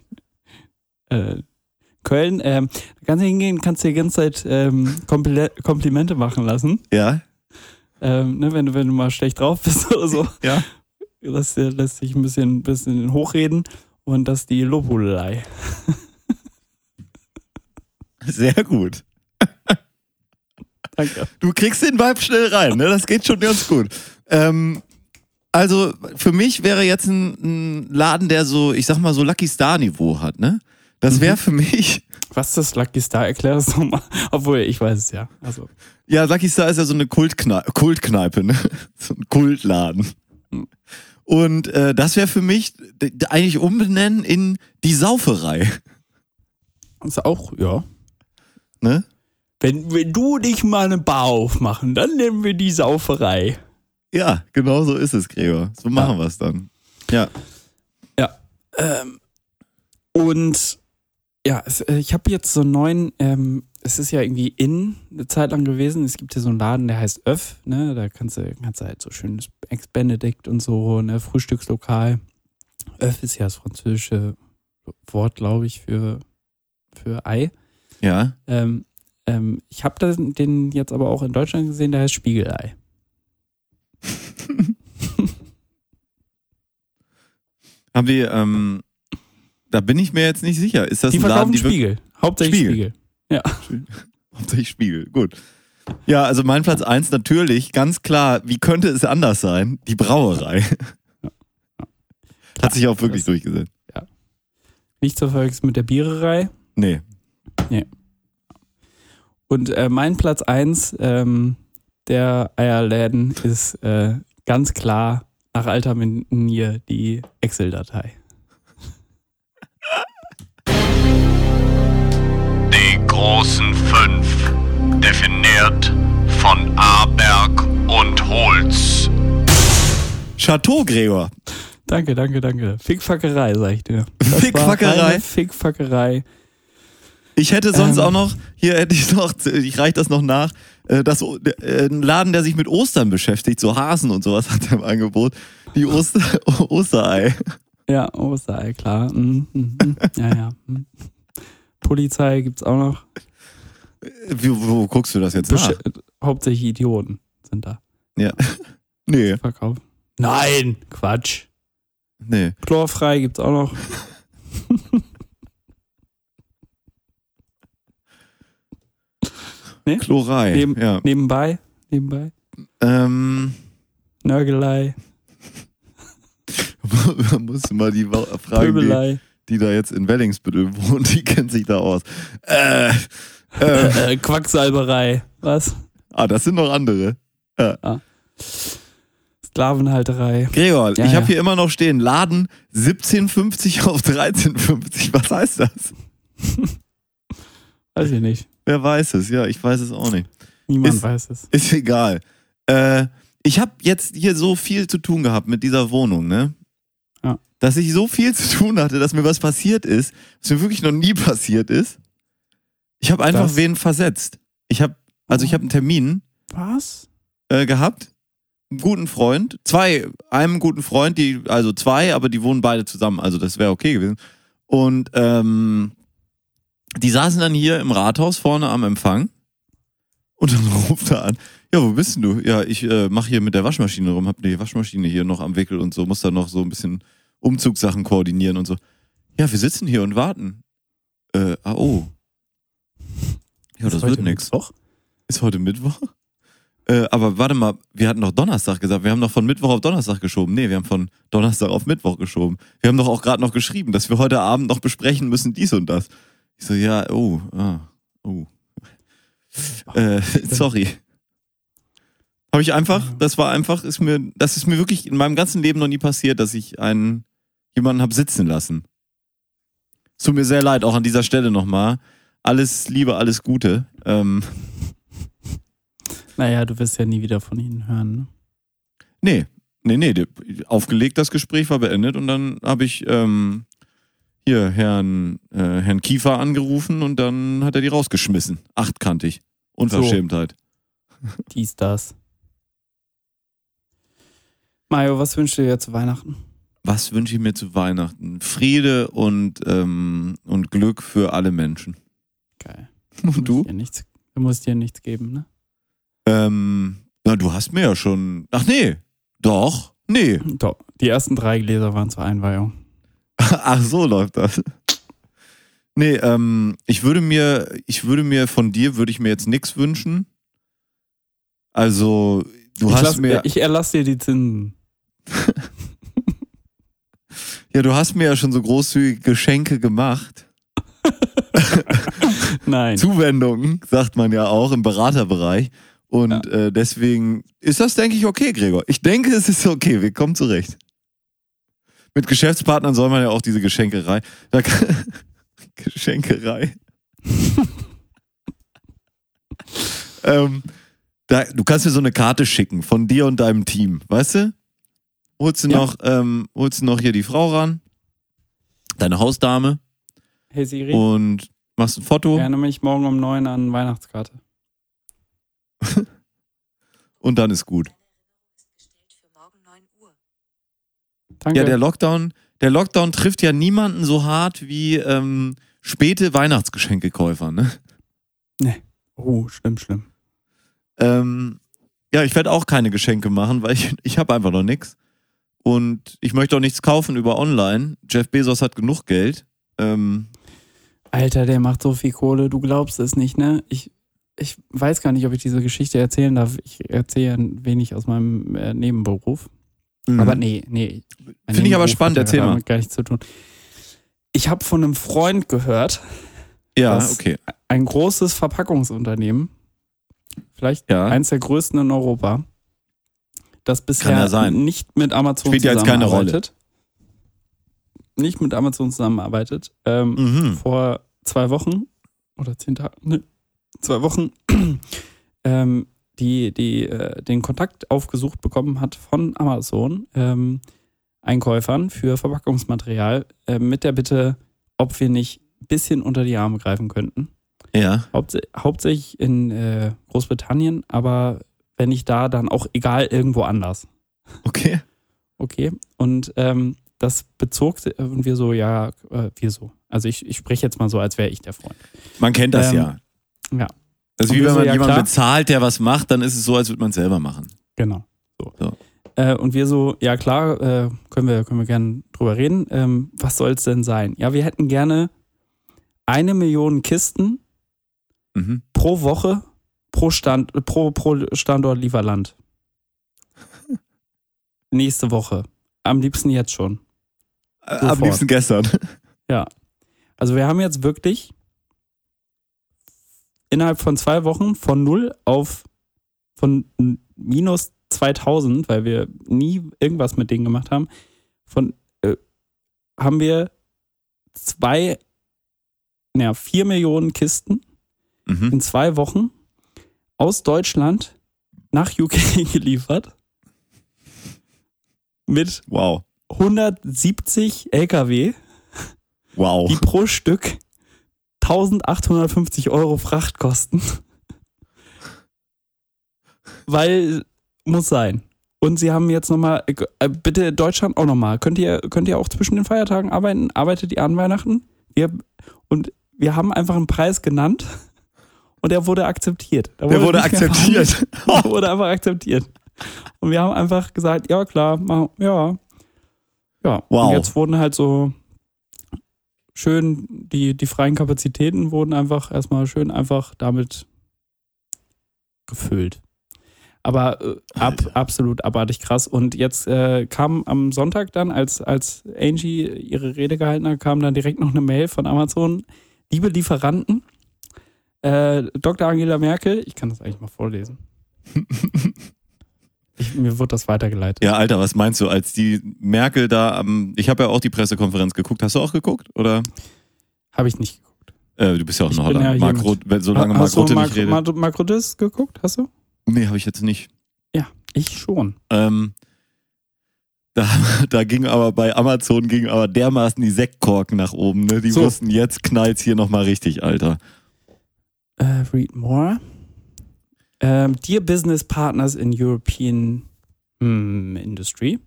Äh, Köln, ähm, da kannst du hingehen, kannst dir die ganze Zeit ähm, Kompli Komplimente machen lassen. ja, Ähm, ne, wenn du, wenn du mal schlecht drauf bist oder so. ja. Lässt, dir- lässt sich ein bisschen, bisschen hochreden und das ist die Lobhudelei. Sehr gut. Danke. Du kriegst den Vibe schnell rein, ne? Das geht schon ganz gut. Ähm, also für mich wäre jetzt ein, ein Laden, der so, ich sag mal, so Lucky Star Niveau hat, ne? Das wäre für mich, Was ist das Lucky Star? Erklär das doch mal. Obwohl, ich weiß es ja. Also, ja, Lucky Star ist ja so eine Kultkneipe, Kultkneipe ne? So ein Kultladen. Und äh, das wäre für mich eigentlich umbenennen in die Sauferei, ist auch, ja. ne? Wenn, wenn du dich mal eine Bar aufmachen, dann nehmen wir die Sauferei. Ja, genau so ist es, Gregor. So machen wir es dann. Ja. Ja. Ähm, und ja, es, äh, ich habe jetzt so einen neuen, ähm, es ist ja irgendwie in eine Zeit lang gewesen. Es gibt hier so einen Laden, der heißt Öff, ne? Da kannst du, kannst du halt so schönes Ex Benedict und so, ne, Frühstückslokal. Öff ist ja das französische Wort, glaube ich, für, für Ei. Ja. Ähm, ähm, ich habe den jetzt aber auch in Deutschland gesehen, der heißt Spiegelei. Haben wir, ähm, da bin ich mir jetzt nicht sicher. Ist das Die ein Laden, verkaufen die wirklich- Spiegel. Hauptsächlich Spiegel. Spiegel. Hauptsächlich Spiegel, gut. Ja, also mein Platz eins natürlich, ganz klar, wie könnte es anders sein? Die Brauerei. Hat sich auch wirklich durchgesetzt. Nicht zu verwechseln mit der Biererei. Nee. Und äh, mein Platz eins ähm, der Eierläden ist äh, ganz klar nach alter Manier die Excel-Datei. Großen fünf, definiert von Aberg und Holz. Chateau, Gregor. Danke, danke, danke. Fickfackerei, sag ich dir. Das Fickfackerei? Fickfackerei. Ich hätte sonst Ähm. auch noch, hier hätte ich noch, ich reich das noch nach, äh, das, äh, ein Laden, der sich mit Ostern beschäftigt, so Hasen und sowas hat er im Angebot. Die Oster, Osterei. Ja, Osterei, klar. Mhm, mhm, mhm. Ja, ja. mhm. Polizei gibt's auch noch. Wie, wo guckst du das jetzt nach? Besch hauptsächlich Idioten sind da Ja. Nee, verkauft. Nein, Quatsch. nee. Chlorfrei gibt's auch noch. Chlorei. Neben, ja. Nebenbei, nebenbei. Ähm, Nörgelei, man muss mal die die, Pöbelei, die da jetzt in Wellingsbüttel wohnt, die kennt sich da aus. Äh, äh, äh, Quacksalberei. Was? ah, das sind noch andere. Das Sklavenhalterei. Gregor, Ja, ich habe ja. hier immer noch stehen, Laden 1750 auf 1350. Was heißt das? Weiß ich nicht. Wer weiß es? Ja, ich weiß es auch nicht. Niemand Ist- weiß es. Ist egal. Äh, ich habe jetzt hier so viel zu tun gehabt mit dieser Wohnung, ne? Dass ich so viel zu tun hatte, dass mir was passiert ist, was mir wirklich noch nie passiert ist. Ich habe einfach Das- wen versetzt. Ich habe, also ich habe einen Termin Was? äh, gehabt, einen guten Freund, zwei, einem guten Freund, die, also zwei, aber die wohnen beide zusammen, also das wäre okay gewesen. Und ähm, die saßen dann hier im Rathaus vorne am Empfang und dann ruft er an, ja, wo bist denn du? Ja, ich äh, mache hier mit der Waschmaschine rum, hab die Waschmaschine hier noch am Wickel und so, muss da noch so ein bisschen Umzugssachen koordinieren und so. Ja, wir sitzen hier und warten. Äh, ah, oh. Ja, das Ist wird heute nix. Mittwoch? Ist heute Mittwoch? Äh, aber warte mal, wir hatten doch Donnerstag gesagt. Wir haben doch von Mittwoch auf Donnerstag geschoben. Nee, wir haben von Donnerstag auf Mittwoch geschoben. Wir haben doch auch gerade noch geschrieben, dass wir heute Abend noch besprechen müssen, dies und das. Ich so, ja, oh, ah, oh. Äh, sorry. Habe ich einfach, das war einfach, ist mir, das ist mir wirklich in meinem ganzen Leben noch nie passiert, dass ich einen, jemanden hab sitzen lassen. Es tut mir sehr leid, auch an dieser Stelle nochmal. Alles Liebe, alles Gute. Ähm, Naja, du wirst ja nie wieder von ihnen hören. Ne? Nee, nee, nee. Aufgelegt, das Gespräch war beendet und dann habe ich ähm, hier Herrn, äh, Herrn Kiefer angerufen und dann hat er die rausgeschmissen. Achtkantig. Unverschämtheit. Dies, das. Mario, was wünschst du dir zu Weihnachten? Was wünsche ich mir zu Weihnachten? Friede und, ähm, und Glück für alle Menschen. Geil. Und du? Dir nichts, du musst dir nichts geben, ne? Ähm, na, du hast mir ja schon. Ach nee. Doch. Nee. Doch, die ersten drei Gläser waren zur Einweihung. Ach, so läuft das. Nee, ähm, ich würde mir, ich würde mir von dir, würde ich mir jetzt nichts wünschen. Also, du ich, hast lass, mir, ich erlasse dir die Zinsen. ja, du hast mir ja schon so großzügige Geschenke gemacht. Nein. Zuwendungen, sagt man ja auch im Beraterbereich. Und äh, deswegen ist das, denke ich, okay, Gregor. Ich denke, es ist okay. Wir kommen zurecht. Mit Geschäftspartnern soll man ja auch diese Geschenkerei. Kann, Geschenkerei. ähm, da, du kannst mir so eine Karte schicken von dir und deinem Team, weißt du? Holst du Ja. noch, ähm, holst du noch hier die Frau ran, deine Hausdame Hey Siri, und machst ein Foto erinnere mich morgen um neun an Weihnachtskarte. und dann ist gut. für morgen 9 Uhr. Danke. Ja, der Lockdown, der Lockdown trifft ja niemanden so hart wie ähm, späte Weihnachtsgeschenkekäufer, ne? oh, schlimm, schlimm. Ähm, ja, ich werde auch keine Geschenke machen, weil ich, ich habe einfach noch nichts. Und ich möchte auch nichts kaufen über online. Jeff Bezos hat genug Geld. Ähm, Alter, der macht so viel Kohle, du glaubst es nicht, ne? Ich, ich weiß gar nicht, ob ich diese Geschichte erzählen darf. Ich erzähle ein wenig aus meinem äh, Nebenberuf. Aber nee, nee. Mhm. Finde ich aber spannend, erzähl mal. damit gar nichts zu tun. Ich habe von einem Freund gehört, Ja, okay. ein großes Verpackungsunternehmen, vielleicht Ja. eins der größten in Europa, das bisher ja sein. nicht mit Amazon Spielt zusammenarbeitet. Nicht mit Amazon zusammenarbeitet. Ähm, Mhm. vor zwei Wochen oder zehn Tagen, ne, zwei Wochen, ähm, die, die äh, den Kontakt aufgesucht bekommen hat von Amazon, ähm, Einkäufern für Verpackungsmaterial, äh, mit der Bitte, ob wir nicht ein bisschen unter die Arme greifen könnten. Ja. Hauptsächlich in äh, Großbritannien, aber wenn nicht da, dann auch egal irgendwo anders. Okay. Okay. Und ähm, das bezog und wir so, ja, äh, wir so. Also ich, ich spreche jetzt mal so, als wäre ich der Freund. Man kennt das Ähm, ja. ja. Und wie wenn so, man ja, jemanden klar. bezahlt, der was macht, dann ist es so, als würde man es selber machen. Genau. So. So. Äh, und wir so, ja klar, äh, können wir, können wir gerne drüber reden. Ähm, was soll es denn sein? Ja, wir hätten gerne eine Million Kisten Mhm. pro Woche pro, Stand, pro, pro Standort Lieferland. Nächste Woche. Am liebsten jetzt schon. Äh, Am liebsten gestern. Also wir haben jetzt wirklich innerhalb von zwei Wochen von null auf von minus 2000, weil wir nie irgendwas mit denen gemacht haben, von äh, haben wir zwei, naja, vier Millionen Kisten Mhm. in zwei Wochen aus Deutschland nach UK geliefert mit Wow. 170 LKW, Wow. die pro Stück 1850 Euro Fracht kosten. Weil muss sein. Und sie haben jetzt nochmal, äh, bitte Deutschland auch nochmal, könnt ihr, könnt ihr auch zwischen den Feiertagen arbeiten? Arbeitet ihr an Weihnachten? Wir, und wir haben einfach einen Preis genannt und der wurde akzeptiert. Der wurde mehr akzeptiert. der wurde einfach akzeptiert. Und wir haben einfach gesagt, ja klar, machen, ja. Ja, Wow. und jetzt wurden halt so schön, die, die freien Kapazitäten wurden einfach erstmal schön einfach damit gefüllt. Aber äh, ab, absolut abartig krass. Und jetzt äh, kam am Sonntag dann, als, als Angie ihre Rede gehalten hat, kam dann direkt noch eine Mail von Amazon. Liebe Lieferanten, äh, Dr. Angela Merkel, ich kann das eigentlich mal vorlesen. Ich, mir wird das weitergeleitet. Ja, Alter, was meinst du, als die Merkel da am, ich habe ja auch die Pressekonferenz geguckt, hast du auch geguckt? Oder? Habe ich nicht geguckt. Äh, du bist ja auch in bin Holland. ja Mark solange Ha- Mark hast du Rutte nicht redet. Mark, Mark geguckt? Hast du? nee, habe ich jetzt nicht. Ja, ich schon. Ähm, da, da ging aber bei Amazon ging aber dermaßen die Sektkorken nach oben. Ne? Die So. wussten, jetzt knallt's hier nochmal richtig, Alter. Uh, read more. Um, dear business partners in European hmm, industry,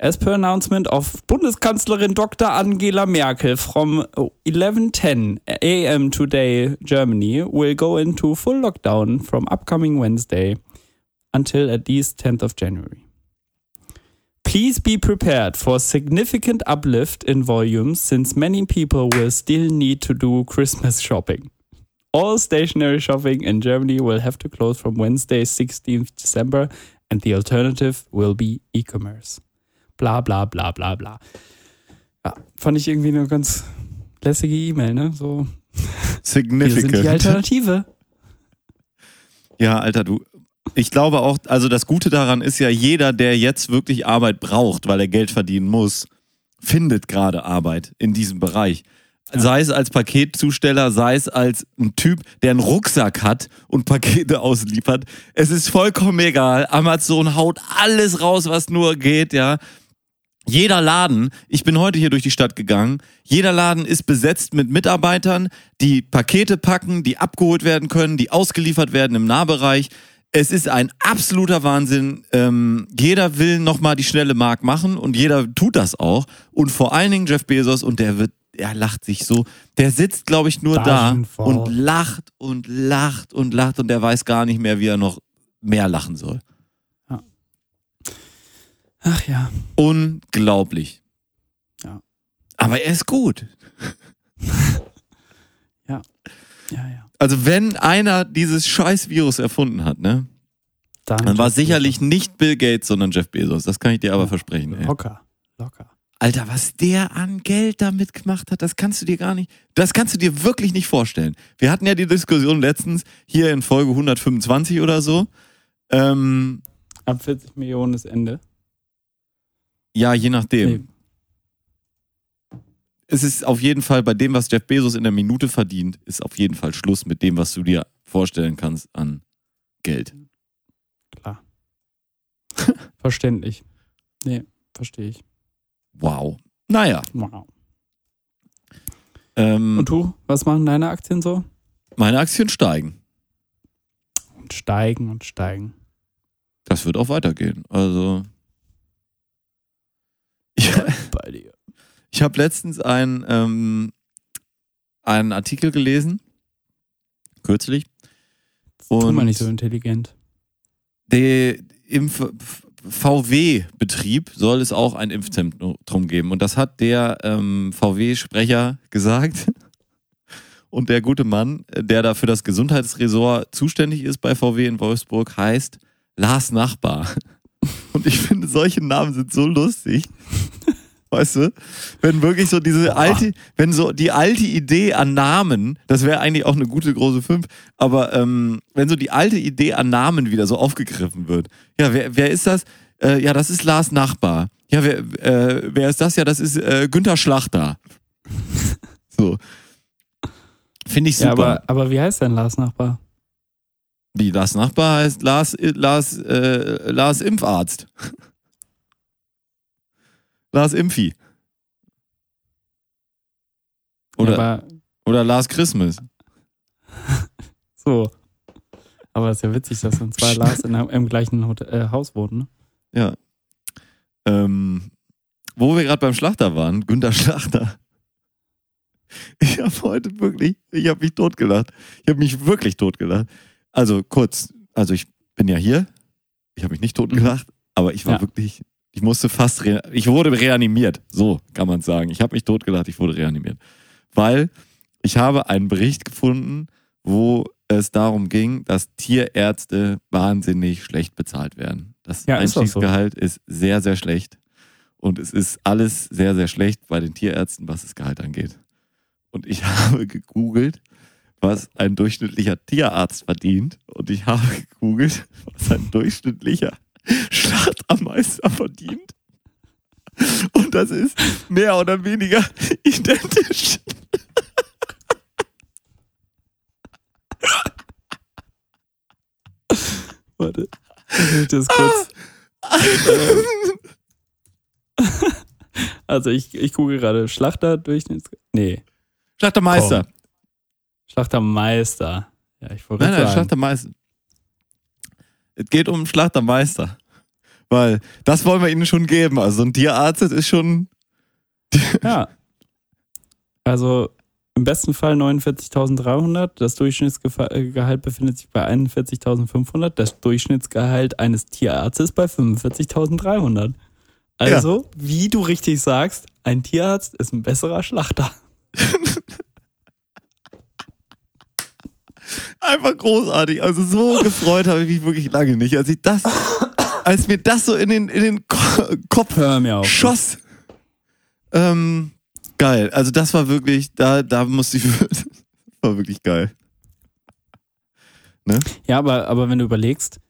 as per announcement of Bundeskanzlerin Dr. Angela Merkel from 11:10 a.m. today, Germany will go into full lockdown from upcoming Wednesday until at least 10th of January. Please be prepared for significant uplift in volumes since many people will still need to do Christmas shopping. All stationary shopping in Germany will have to close from Wednesday, 16th December, and the alternative will be e-commerce. Bla bla bla bla bla. Ja, fand ich irgendwie eine ganz lässige E-Mail, ne? So, wir sind die Significant. Alternative. Ja, Alter, du. Ich glaube auch, also das Gute daran ist ja, jeder, der jetzt wirklich Arbeit braucht, weil er Geld verdienen muss, findet gerade Arbeit in diesem Bereich. Sei es als Paketzusteller, sei es als ein Typ, der einen Rucksack hat und Pakete ausliefert. Es ist vollkommen egal. Amazon haut alles raus, was nur geht, ja. Jeder Laden, ich bin heute hier durch die Stadt gegangen, jeder Laden ist besetzt mit Mitarbeitern, die Pakete packen, die abgeholt werden können, die ausgeliefert werden im Nahbereich. Es ist ein absoluter Wahnsinn. Ähm, jeder will nochmal die schnelle Mark machen und jeder tut das auch. Und vor allen Dingen Jeff Bezos und der wird, er lacht sich so. Der sitzt, glaube ich, nur da und lacht und lacht und lacht und der weiß gar nicht mehr, wie er noch mehr lachen soll. Ach ja. Unglaublich. Ja. Aber er ist gut. Ja, ja. Also wenn einer dieses scheiß Virus erfunden hat, ne, Dann, dann war sicherlich nicht Bill Gates, sondern Jeff Bezos. Das kann ich dir aber versprechen. Ey. Locker, locker. Alter, was der an Geld damit gemacht hat, das kannst du dir gar nicht, das kannst du dir wirklich nicht vorstellen. Wir hatten ja die Diskussion letztens hier in Folge 125 oder so. Ähm, Ab 40 Millionen ist Ende. ja, je nachdem. Nee. Es ist auf jeden Fall bei dem, was Jeff Bezos in der Minute verdient, ist auf jeden Fall Schluss mit dem, was du dir vorstellen kannst an Geld. Klar. Verständlich. Nee, verstehe ich. Wow. Naja. Wow. Ähm, Und du, was machen deine Aktien so? meine Aktien steigen. Und steigen und steigen. Das wird auch weitergehen. Also. Ich, Bei dir. ich habe letztens ein, ähm, einen Artikel gelesen. Kürzlich. Tu mal Und nicht so intelligent. der, im VW-Betrieb soll es auch ein Impfzentrum geben. Und das hat der ähm, VW-Sprecher gesagt. Und der gute Mann, der da für das Gesundheitsressort zuständig ist bei VW in Wolfsburg, heißt Lars Nachbar. Und ich finde, solche Namen sind so lustig. Weißt du? Wenn wirklich so diese alte, wenn so die alte Idee an Namen, das wäre eigentlich auch eine gute große Fünf, aber ähm, wenn so die alte Idee an Namen wieder so aufgegriffen wird. Ja, wer, wer ist das? Äh, ja, das ist Lars Nachbar. Ja, wer, äh, wer ist das? Ja, das ist äh, Günther Schlachter. so. Finde ich super. Ja, aber, aber wie heißt denn Lars Nachbar? Wie Lars Nachbar heißt Lars, Lars, äh, Lars Impfarzt. Lars Impfi. Oder, aber oder Lars Christmas. so. Aber es ist ja witzig, dass dann zwei Lars in, einem- im gleichen Hotel, äh, Haus wohnen. Ne? Ja. Ähm, wo wir gerade beim Schlachter waren, Günter Schlachter. Ich habe heute wirklich, ich habe mich totgelacht. Ich habe mich wirklich totgelacht. Also kurz, also ich bin ja hier. Ich habe mich nicht totgelacht, aber ich war Ja. wirklich, ich musste fast, rea- ich wurde reanimiert. So kann man sagen. Ich habe mich totgelacht, ich wurde reanimiert. Weil ich habe einen Bericht gefunden, wo es darum ging, dass Tierärzte wahnsinnig schlecht bezahlt werden. Das Ja, ist doch so. Einstiegsgehalt ist sehr, sehr schlecht. Und es ist alles sehr, sehr schlecht bei den Tierärzten, was das Gehalt angeht. Und ich habe gegoogelt, was ein durchschnittlicher Tierarzt verdient. Und ich habe gegoogelt, was ein durchschnittlicher Schlachtermeister verdient. Und das ist mehr oder weniger identisch. Warte. Ich das kurz. Also ich, ich gucke gerade Schlachter Durchschnitts... Nee, Schlachtermeister. Schlachtermeister. Ja, ich wollte Nein, nein, sagen. Schlachtermeister. Es geht um Schlachtermeister. Weil das wollen wir ihnen schon geben. Also so ein Tierarzt ist schon. Ja. Also im besten Fall 49.300. Das Durchschnittsgehalt befindet sich bei 41.500. Das Durchschnittsgehalt eines Tierarztes bei 45.300. Also, wie du richtig sagst, ein Tierarzt ist ein besserer Schlachter. Einfach großartig. Also so gefreut habe ich mich wirklich lange nicht. Als ich das, als mir das so in den, in den Ko Kopf auf. schoss. Ähm, geil. Also das war wirklich, da, da musste ich, war wirklich geil. Ja, aber, aber wenn du überlegst,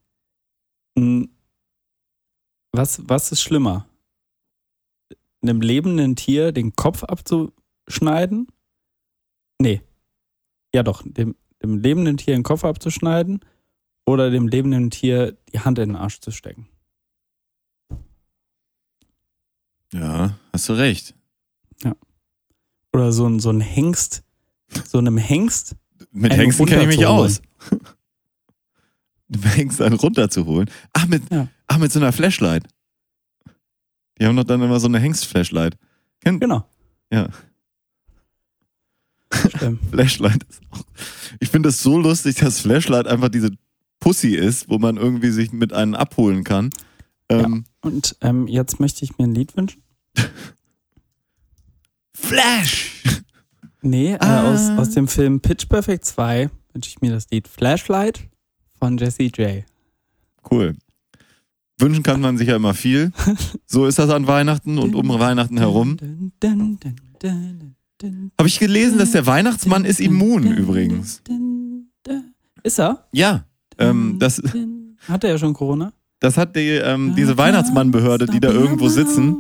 was, was ist schlimmer? Einem lebenden Tier den Kopf abzuschneiden? Nee. Ja doch, dem, dem lebenden Tier den Kopf abzuschneiden oder dem lebenden Tier die Hand in den Arsch zu stecken. Ja, hast du recht. Oder so ein, so ein Hengst, so einem Hengst. Mit Hengsten kenne ich mich aus. Mit Hengsten einen runterzuholen. Ach mit, Ja. ach, mit so einer Flashlight. Die haben doch dann immer so eine Hengst-Flashlight. Genau. Ja. Flashlight ist auch. Ich finde das so lustig, dass Flashlight einfach diese Pussy ist, wo man irgendwie sich mit einem abholen kann. Ähm, Und ähm, jetzt möchte ich mir ein Lied wünschen. Flash! Nee, äh, Ah. aus, aus dem Film Pitch Perfect 2 wünsche ich mir das Lied Flashlight von Jesse J. Cool. Wünschen kann man sich ja immer viel. So ist das an Weihnachten und um Weihnachten herum. Habe ich gelesen, dass der Weihnachtsmann ist immun übrigens. Ist er? Ja. Ähm, das. Hat er ja schon Corona? das hat die, ähm, diese Weihnachtsmannbehörde, die da irgendwo sitzen,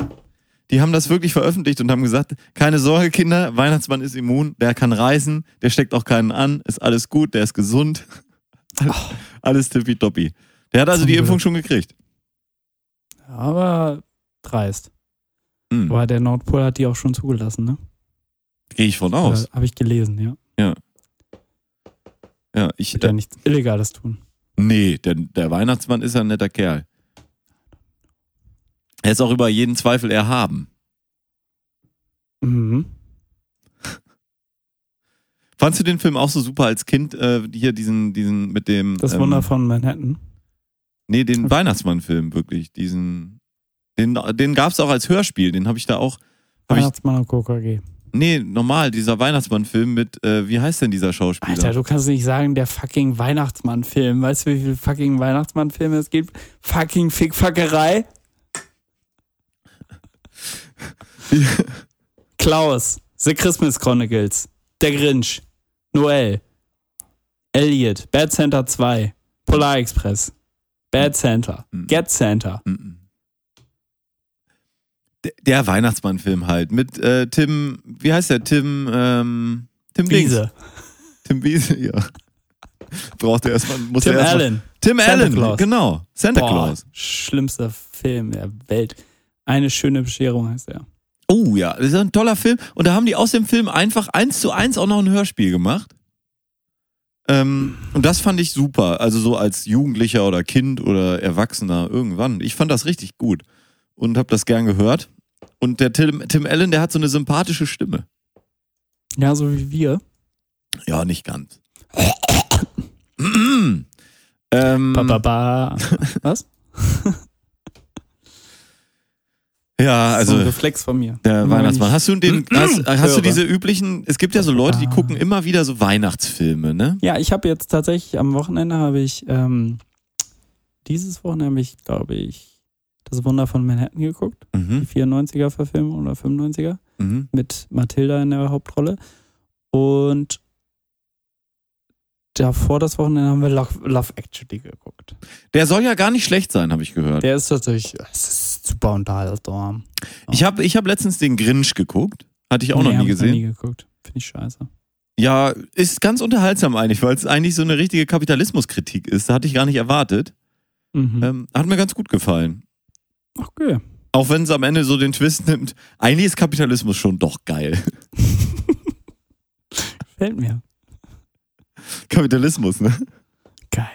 die haben das wirklich veröffentlicht und haben gesagt, keine Sorge, Kinder, Weihnachtsmann ist immun, der kann reisen, der steckt auch keinen an, ist alles gut, der ist gesund. Alles, alles tippitoppi. Der hat also die. Impfung schon gekriegt. Aber dreist. Hm. Aber der Nordpol hat die auch schon zugelassen, ne? Gehe ich von aus. Äh, Habe ich gelesen, ja. Ja, ich, Wird ja äh, nichts Illegales tun. nee, der, der Weihnachtsmann ist ein netter Kerl. Er ist auch über jeden Zweifel erhaben. Mhm. Fandst du den Film auch so super als Kind? Äh, hier diesen, diesen mit dem. Das ähm, Wunder von Manhattan. Nee, den Weihnachtsmann-Film, wirklich. Diesen. Den, den gab es auch als Hörspiel, den habe ich da auch. Hab ich, Weihnachtsmann und KKG. Nee, normal, dieser Weihnachtsmann-Film mit, äh, wie heißt denn dieser Schauspieler? Alter, du kannst nicht sagen, der fucking Weihnachtsmann-Film. Weißt du, wie viele fucking Weihnachtsmann-Filme es gibt? Fucking Fickfackerei. Klaus, The Christmas Chronicles, Der Grinch, Noel, Elliot, Bad Santa 2, Polar Express, Bad Santa, Mhm. Get Santa, Der, der Weihnachtsmann-Film halt mit äh, Tim, wie heißt der? Tim, ähm, Tim. Wiese, Tim Wiese, ja. Braucht er erstmal, muss Tim er erstmal. Allen. Tim Santa Allen, Claus. genau. Santa Boah, Claus. schlimmster Film der Welt. Eine schöne Bescherung heißt er. Oh ja, das ist ein toller Film. Und da haben die aus dem Film einfach eins zu eins auch noch ein Hörspiel gemacht. Ähm, und das fand ich super. Also so als Jugendlicher oder Kind oder Erwachsener irgendwann. Ich fand das richtig gut und habe das gern gehört. Und der Tim, Tim Allen, der hat so eine sympathische Stimme. Ja, so wie wir. Ja, nicht ganz. ähm, Ba, ba, ba. Was? ja, also so ein Reflex von mir. Der Immer Weihnachtsmann. Hast du den, hast, hast du diese üblichen, es gibt ja so Leute, die Ah. gucken immer wieder so Weihnachtsfilme, ne? Ja, ich habe jetzt tatsächlich am Wochenende habe ich ähm, dieses Wochenende habe ich, glaube ich, das Wunder von Manhattan geguckt, die Mhm, 94er Verfilmung oder 95er mhm. mit Matilda in der Hauptrolle und davor das Wochenende haben wir Love, Love Actually geguckt. Der soll ja gar nicht schlecht sein, habe ich gehört. Der ist tatsächlich, ist super unterhaltsam. Ich habe ich hab letztens den Grinch geguckt. Hatte ich auch Nee, noch nie ich gesehen. nie geguckt. Finde ich scheiße. Ja, ist ganz unterhaltsam eigentlich, weil es eigentlich so eine richtige Kapitalismuskritik ist. Da hatte ich gar nicht erwartet. Mhm. Ähm, hat mir ganz gut gefallen. Okay. Auch wenn es am Ende so den Twist nimmt. Eigentlich ist Kapitalismus schon doch geil. Fällt mir. Kapitalismus, ne? Geil.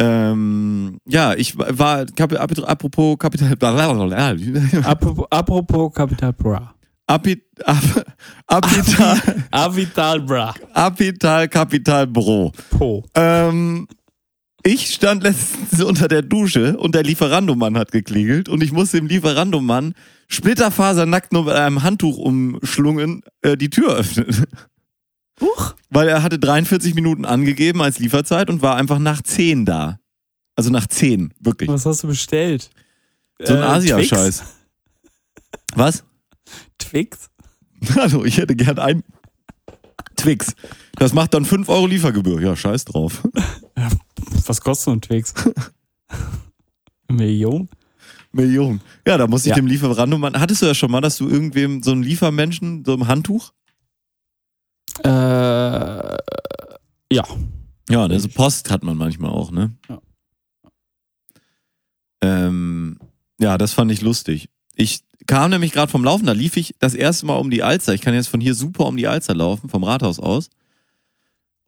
Ähm, ja, ich war, Kap- ap- apropos Kapital, Apropos, apropos Capital Bra. Api, ap, Apital, Avital Bra. Apital Kapital Bro. Po. Ähm, ich stand letztens unter der Dusche und der Lieferandomann hat geklingelt und ich musste dem Lieferandomann splitterfasernackt nur mit einem Handtuch umschlungen äh, die Tür öffnen. Huch. Weil er hatte 43 Minuten angegeben als Lieferzeit und war einfach nach 10 da. Also nach 10, wirklich. Was hast du bestellt? So ein Äh, Asia-Scheiß. Was? Twix? Hallo, ich hätte gern ein Twix. Das macht dann 5 Euro Liefergebühr. Ja, scheiß drauf. Was kostet so ein Twix? Million? Million. Ja, da muss ich Ja. dem Lieferandomann. Hattest du ja schon mal, dass du irgendwem so einen Liefermenschen, so ein Handtuch? Äh, ja. Ja, ne, so Post hat man manchmal auch, ne? Ja. Ähm, ja, das fand ich lustig. Ich kam nämlich gerade vom Laufen, da lief ich das erste Mal um die Alster. Ich kann jetzt von hier super um die Alster laufen, vom Rathaus aus.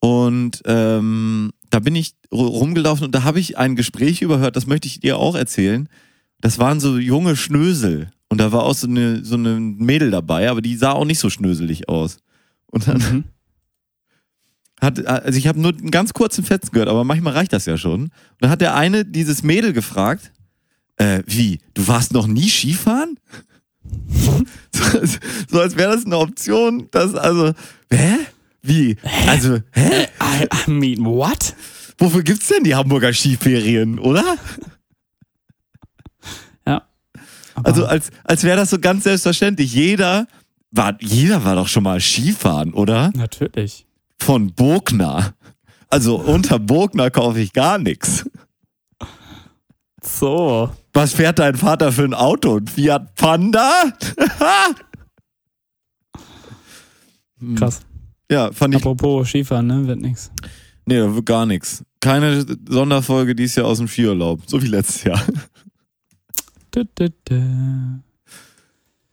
Und ähm, da bin ich ru- rumgelaufen und da habe ich ein Gespräch überhört, das möchte ich dir auch erzählen. Das waren so junge Schnösel. Und da war auch so eine, so eine Mädel dabei, aber die sah auch nicht so schnöselig aus. Und dann Mhm. hat, also ich habe nur einen ganz kurzen Fetzen gehört, aber manchmal reicht das ja schon. Und dann hat der eine dieses Mädel gefragt, äh, wie, du warst noch nie Skifahren? so, so als wäre das eine Option, dass also, hä? Wie? Also, hä? I, I mean, what? Wofür gibt's denn die Hamburger Skiferien, oder? Aber Also als, als wäre das so ganz selbstverständlich. Jeder war, jeder war doch schon mal Skifahren, oder? natürlich. Von Burgner. Also unter Burgner kaufe ich gar nichts. So. Was fährt dein Vater für ein Auto? Ein Fiat Panda? Krass. Ja, fand ich. Apropos Skifahren, ne? Wird nix. Nee, da wird gar nichts. Keine Sonderfolge dies Jahr aus dem Skiurlaub. So wie letztes Jahr. Du, du, du.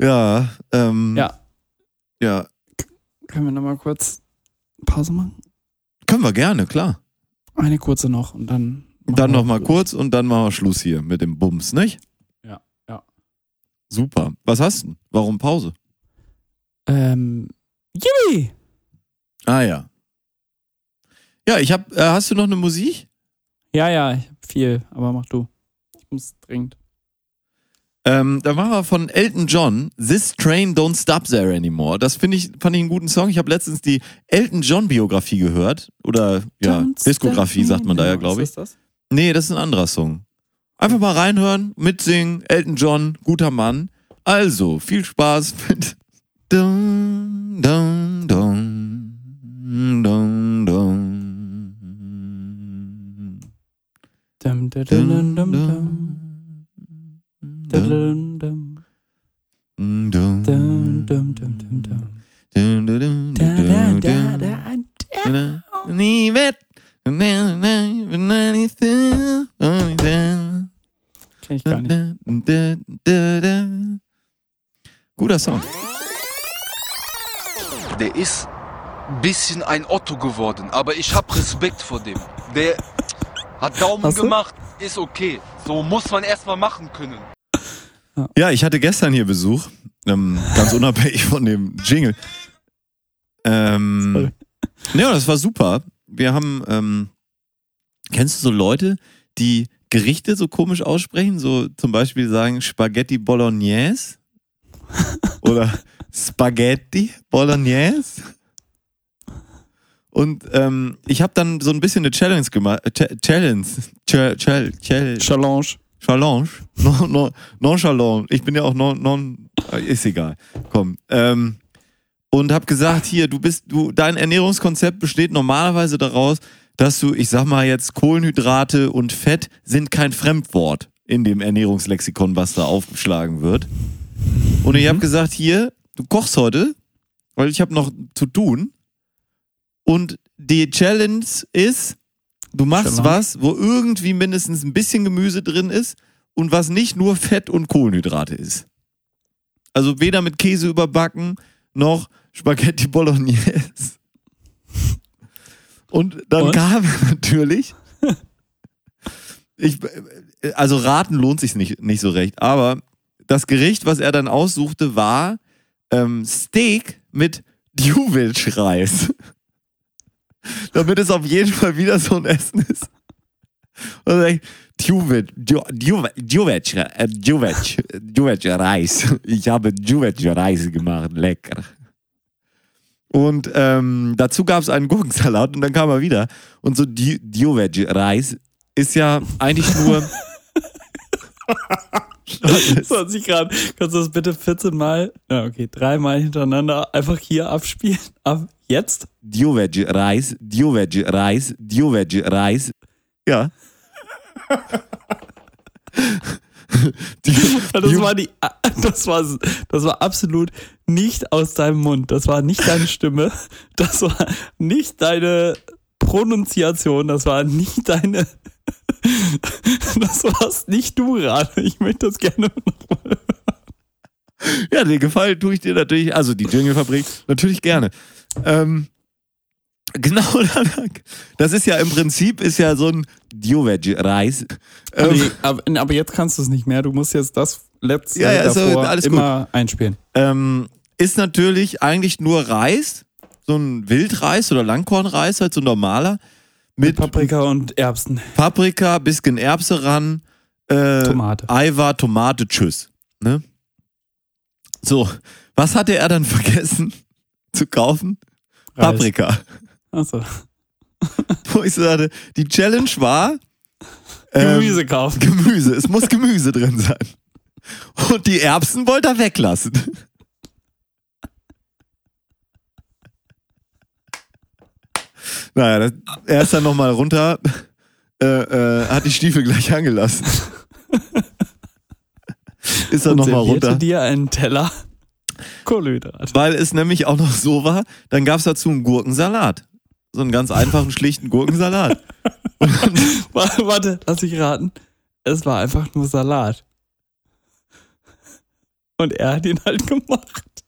Ja, ähm, Ja. Ja, Können wir nochmal kurz Pause machen? können wir gerne, klar. Eine kurze noch und dann. Dann wir noch mal Schluss. kurz und dann machen wir Schluss hier mit dem Bums, nicht? Ja, ja. Super. Was hast du? denn? Warum Pause? Ähm. Yippie! Ah ja. Ja, ich hab, äh, hast du noch eine Musik? Ja, ja, ich hab viel, aber mach du. Ich muss dringend. Ähm, da machen wir von Elton John, This Train Don't Stop There Anymore. Das finde ich, fand ich einen guten Song. Ich habe letztens die Elton John Biografie gehört. Oder ja, Don't Diskografie sagt man da ja, glaube ich. Ist das? Nee, das ist ein anderer Song. Einfach mal reinhören, mitsingen. Elton John, guter Mann. Also, viel Spaß mit Dum, dum, dum, Kenn ich gar nicht. Guter Song. Der ist bisschen ein Otto geworden, aber ich hab Respekt vor dem. Der hat Daumen Hast du? gemacht, ist okay. So muss man erstmal machen können. Ja, ich hatte gestern hier Besuch, ähm, ganz unabhängig von dem Jingle. Ähm, ja, das war super. Wir haben, ähm, kennst du so Leute, die Gerichte so komisch aussprechen? So zum Beispiel sagen Spaghetti Bolognese oder Spaghetti Bolognese. Und ähm, ich habe dann so ein bisschen eine Challenge gemacht. Äh, Ch- Challenge. Ch Ch Ch Challenge. Challenge. Non, non, nonchalant. Ich bin ja auch non, non ist egal. Komm. Ähm, und hab gesagt, hier, du bist, du, dein Ernährungskonzept besteht normalerweise daraus, dass du, ich sag mal jetzt, Kohlenhydrate und Fett sind kein Fremdwort in dem Ernährungslexikon, was da aufgeschlagen wird. Und ich hab gesagt, hier, du kochst heute, weil ich habe noch zu tun. Und die Challenge ist, du machst Challenge. was, wo irgendwie mindestens ein bisschen Gemüse drin ist und was nicht nur Fett und Kohlenhydrate ist. Also weder mit Käse überbacken noch Spaghetti Bolognese. Und dann Und? kam natürlich. Ich, also raten lohnt sich nicht, nicht so recht, aber das Gericht, was er dann aussuchte, war ähm, Steak mit Djuvich-Reis. Damit es auf jeden Fall wieder so ein Essen ist. Und dann Djuvich, Djuvich, äh, Djuvich-Reis. Ich habe Djuvich-Reis gemacht, lecker. Und ähm, dazu gab es einen Gurkensalat und dann kam er wieder. Und so Dju- Djuvich-Reis ist ja eigentlich nur. So hat. Kannst du das bitte 14 Mal, ja, okay, dreimal hintereinander einfach hier abspielen? Ab jetzt? Djuvich-Reis, Djuvich-Reis, Djuvich-Reis. Ja. Die- Das Dju- war die, das war, das war absolut nicht aus deinem Mund. Das war nicht deine Stimme. Das war nicht deine Pronunziation. Das war nicht deine, das warst nicht du gerade. Ich möchte das gerne nochmal. Ja, den Gefallen tue ich dir natürlich, also die Jingle-Fabrik, natürlich gerne. Ähm, genau, das ist ja im Prinzip ist ja so ein Djuvich-Reis. Ähm, Aber, aber jetzt kannst du es nicht mehr. Du musst jetzt das letzte Ja, ja, davor alles immer einspielen. ähm, ist natürlich eigentlich nur Reis, so ein Wildreis oder Langkornreis, halt so ein normaler, mit Paprika und Erbsen. Paprika, bisschen Erbse ran, äh, Tomate. Eiwar, Tomate, tschüss. Ne? So, was hatte er dann vergessen zu kaufen? Reis. Paprika. Achso. Wo ich sagte, die Challenge war ähm, Gemüse kaufen. Gemüse. Es muss Gemüse drin sein. Und die Erbsen wollte er weglassen. Naja, das, er ist dann nochmal runter, äh, äh, hat die Stiefel gleich angelassen. ist dann nochmal runter. dir einen Teller Kohlenhydrat. Weil es nämlich auch noch so war, dann gab es dazu einen Gurkensalat. So einen ganz einfachen, schlichten Gurkensalat. Warte, warte, lass mich raten. Es war einfach nur Salat. Und er hat ihn halt gemacht.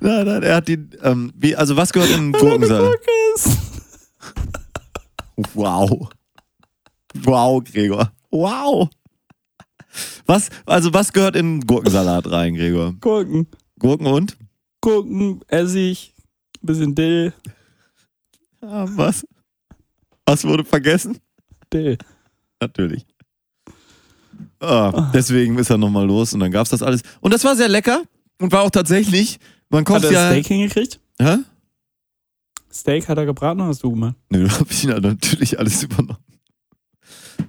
Nein, nein, er hat die, ähm, wie, also was gehört in einen Gurkensalat? Wow. Wow, Gregor. Wow. Was, also was gehört in Gurkensalat rein, Gregor? Gurken. Gurken und? Gurken, Essig, bisschen Dill. Ah, was? Was wurde vergessen? Dill. Natürlich. Ah, deswegen ist er nochmal los und dann gab's das alles. Und das war sehr lecker und war auch tatsächlich, man Hat kommt er ja. Steak hingekriegt? Hä? Steak hat er gebraten oder hast du gemacht? Nö, da hab ich ihn ja natürlich alles übernommen.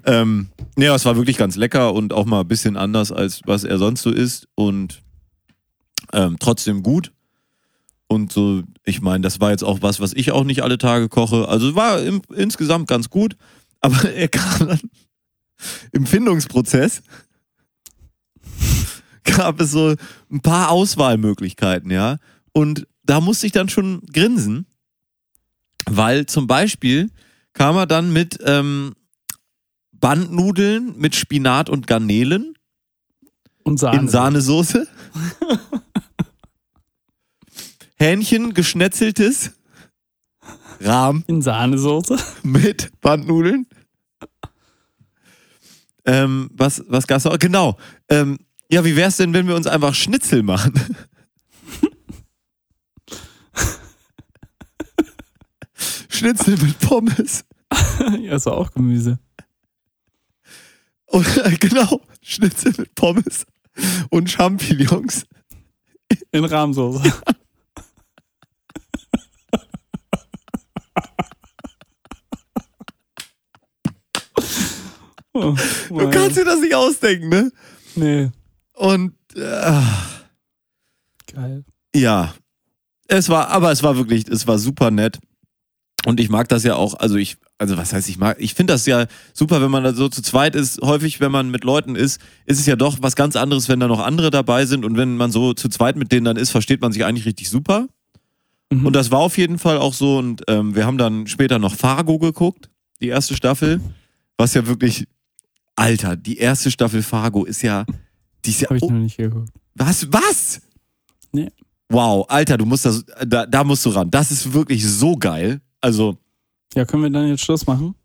Ähm, ja, es war wirklich ganz lecker und auch mal ein bisschen anders, als was er sonst so isst. Und ähm, trotzdem gut. Und so, ich meine, das war jetzt auch was, was ich auch nicht alle Tage koche. Also war im, insgesamt ganz gut. Aber er kam dann im Findungsprozess gab es so ein paar Auswahlmöglichkeiten, ja. Und da musste ich dann schon grinsen, weil zum Beispiel kam er dann mit ähm, Bandnudeln mit Spinat und Garnelen Und Sahne. in Sahnesoße. Hähnchen geschnetzeltes Rahm In Sahnesoße. mit Bandnudeln. Ähm, was, was gab's noch? Genau. Ähm, ja, wie wär's denn, wenn wir uns einfach Schnitzel machen? Schnitzel mit Pommes. ja, ist auch Gemüse. Und, genau, Schnitzel mit Pommes und Champignons. In Rahmsoße. oh, Du kannst dir das nicht ausdenken, ne? Nee, Und äh, geil. ja, es war, aber es war wirklich, es war super nett. Und ich mag das ja auch, also ich, also was heißt ich mag, ich finde das ja super, wenn man da so zu zweit ist. Häufig, wenn man mit Leuten ist, ist es ja doch was ganz anderes, wenn da noch andere dabei sind. Und wenn man so zu zweit mit denen dann ist, versteht man sich eigentlich richtig super. Mhm. Und das war auf jeden Fall auch so. Und ähm, wir haben dann später noch Fargo geguckt, die erste Staffel. Was ja wirklich, Alter, die erste Staffel Fargo ist ja, die ist ja, Habe ich oh, noch nicht geguckt. was, was? Nee. Wow, Alter, du musst das, da, da musst du ran. Das ist wirklich so geil. Also, Ja, können wir dann jetzt Schluss machen?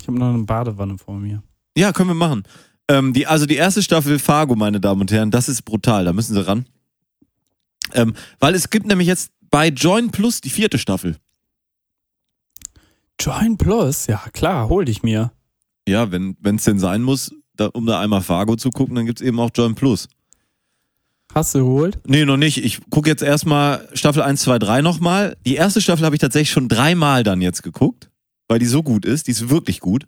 Ich habe noch eine Badewanne vor mir. ja, können wir machen. Ähm, die, also die erste Staffel Fargo, meine Damen und Herren, das ist brutal, da müssen sie ran. Ähm, weil es gibt nämlich jetzt bei Join Plus die vierte Staffel. Join Plus? Ja, klar, hol dich mir. Ja, wenn es denn sein muss, da, um da einmal Fargo zu gucken, dann gibt's eben auch Join Plus. Hast du geholt? Nee, noch nicht. Ich gucke jetzt erstmal Staffel 1, 2, 3 nochmal. Die erste Staffel habe ich tatsächlich schon dreimal dann jetzt geguckt, weil die so gut ist. Die ist wirklich gut.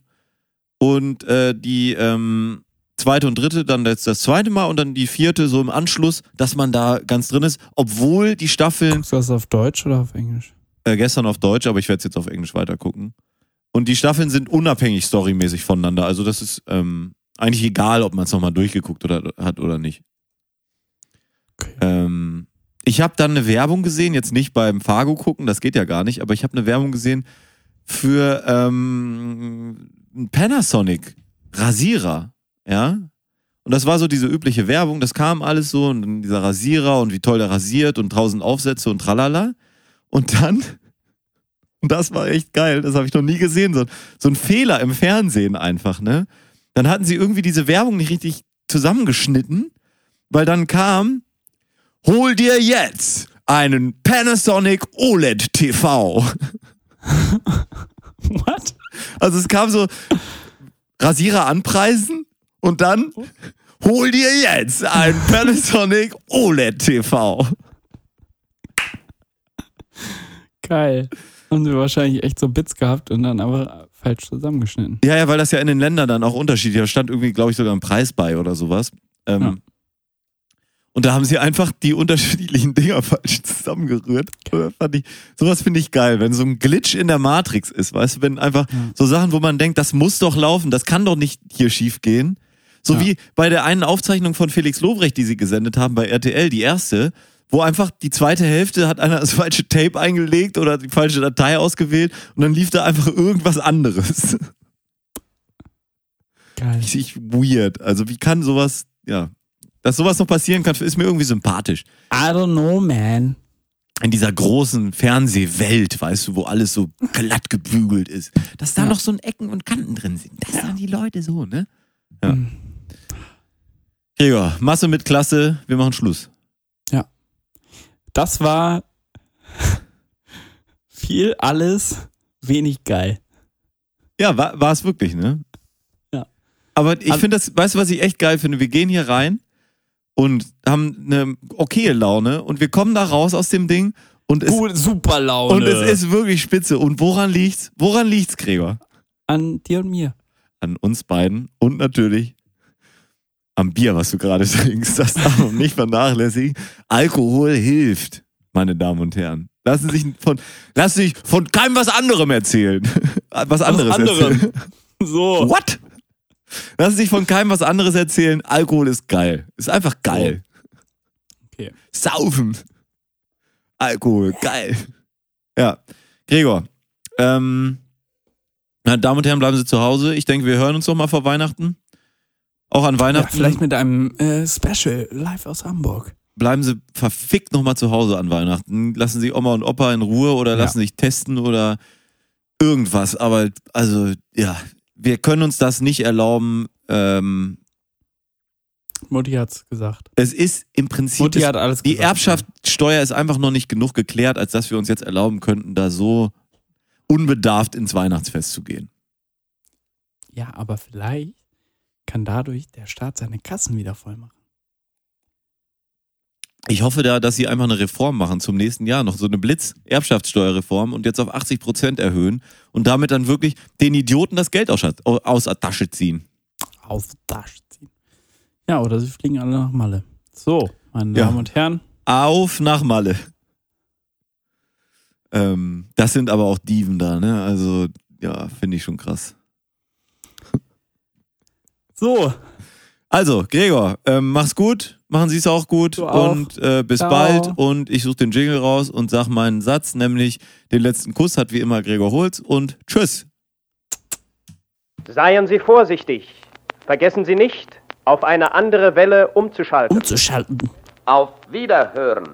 Und äh, die ähm, zweite und dritte dann jetzt das zweite Mal und dann die vierte so im Anschluss, dass man da ganz drin ist. Obwohl die Staffeln, Guckst du das auf Deutsch oder auf Englisch? äh, gestern auf Deutsch, aber ich werde es jetzt auf Englisch weitergucken. Und die Staffeln sind unabhängig storymäßig voneinander. Also das ist ähm, eigentlich egal, ob man es nochmal durchgeguckt oder, hat oder nicht. Okay. Ähm, ich habe dann eine Werbung gesehen, jetzt nicht beim Fargo gucken, das geht ja gar nicht, aber ich habe eine Werbung gesehen für ähm, einen Panasonic Rasierer, ja. Und das war so diese übliche Werbung, das kam alles so und dieser Rasierer und wie toll der rasiert und tausend Aufsätze und tralala. Und dann, und das war echt geil, das habe ich noch nie gesehen, so, so ein Fehler im Fernsehen einfach, ne? Dann hatten sie irgendwie diese Werbung nicht richtig zusammengeschnitten, weil dann kam, hol dir jetzt einen Panasonic OLED TV. What? Also es kam so Rasierer anpreisen und dann hol dir jetzt einen Panasonic OLED TV. Geil. Haben sie wahrscheinlich echt so Bits gehabt und dann aber falsch zusammengeschnitten. Ja, ja, weil das ja in den Ländern dann auch unterschiedlich. Da stand irgendwie, glaube ich, sogar ein Preis bei oder sowas. Ähm, Ja. Und da haben sie einfach die unterschiedlichen Dinger falsch zusammengerührt. Fand ich, sowas finde ich geil, wenn so ein Glitch in der Matrix ist, weißt du, wenn einfach Ja. so Sachen, wo man denkt, das muss doch laufen, das kann doch nicht hier schief gehen. So Ja. wie bei der einen Aufzeichnung von Felix Lobrecht, die sie gesendet haben bei RTL, die erste, wo einfach die zweite Hälfte hat einer das falsche Tape eingelegt oder die falsche Datei ausgewählt und dann lief da einfach irgendwas anderes. Geil. Richtig weird. Also wie kann sowas, ja, dass sowas noch passieren kann, ist mir irgendwie sympathisch. I don't know, man. In dieser großen Fernsehwelt, weißt du, wo alles so glatt gebügelt ist, dass da Ja. noch so ein Ecken und Kanten drin sind. Das sind die Leute so, ne? Ja. Mhm. Gregor, Masse mit Klasse, wir machen Schluss. Das war viel alles, wenig geil. Ja, war, es wirklich, ne? Ja. Aber ich Al- finde das, weißt du, was ich echt geil finde? Wir gehen hier rein und haben eine okaye Laune und wir kommen da raus aus dem Ding und es, Gut, super Laune. und es ist wirklich spitze. Und woran liegt's? Woran liegt's, Gregor? an dir und mir. an uns beiden und natürlich am Bier, was du gerade trinkst. Das darf man nicht vernachlässigen. Alkohol hilft, meine Damen und Herren. Lassen Sie sich von, lassen sich von keinem was anderem erzählen. Was anderes anderem. erzählen. So. What? Lassen Sie sich von keinem was anderes erzählen. Alkohol ist geil. Ist einfach geil. Okay. Saufen. Alkohol, geil. Ja. Gregor, ähm, meine Damen und Herren, bleiben Sie zu Hause. Ich denke, wir hören uns noch mal vor Weihnachten. Auch an Ja, Weihnachten. vielleicht mit einem äh, Special live aus Hamburg. bleiben Sie verfickt noch mal zu Hause an Weihnachten. Lassen Sie Oma und Opa in Ruhe oder Ja. lassen sich testen oder irgendwas. Aber also, ja, wir können uns das nicht erlauben. Ähm, Mutti hat's gesagt. es ist im Prinzip Mutti es- hat alles die gesagt. Erbschaftssteuer ist einfach noch nicht genug geklärt, als dass wir uns jetzt erlauben könnten, da so unbedarft ins Weihnachtsfest zu gehen. Ja, aber vielleicht kann dadurch der Staat seine Kassen wieder voll machen. Ich hoffe da, dass sie einfach eine Reform machen zum nächsten Jahr, noch so eine Blitz-Erbschaftssteuerreform und jetzt auf 80 Prozent erhöhen und damit dann wirklich den Idioten das Geld aus, aus der Tasche ziehen. Aus der Tasche ziehen. Ja, oder sie fliegen alle nach Malle. So, meine Ja. Damen und Herren. Auf nach Malle. Ähm, das sind aber auch Dieven da, ne? Also, ja, finde ich schon krass. So, Also, Gregor, ähm, mach's gut, machen Sie es auch gut Du auch. und äh, bis Ciao. bald. Und ich suche den Jingle raus und sag meinen Satz, nämlich den letzten Kuss hat wie immer Gregor Holz und tschüss. Seien Sie vorsichtig. Vergessen Sie nicht, auf eine andere Welle umzuschalten. umzuschalten. Auf Wiederhören.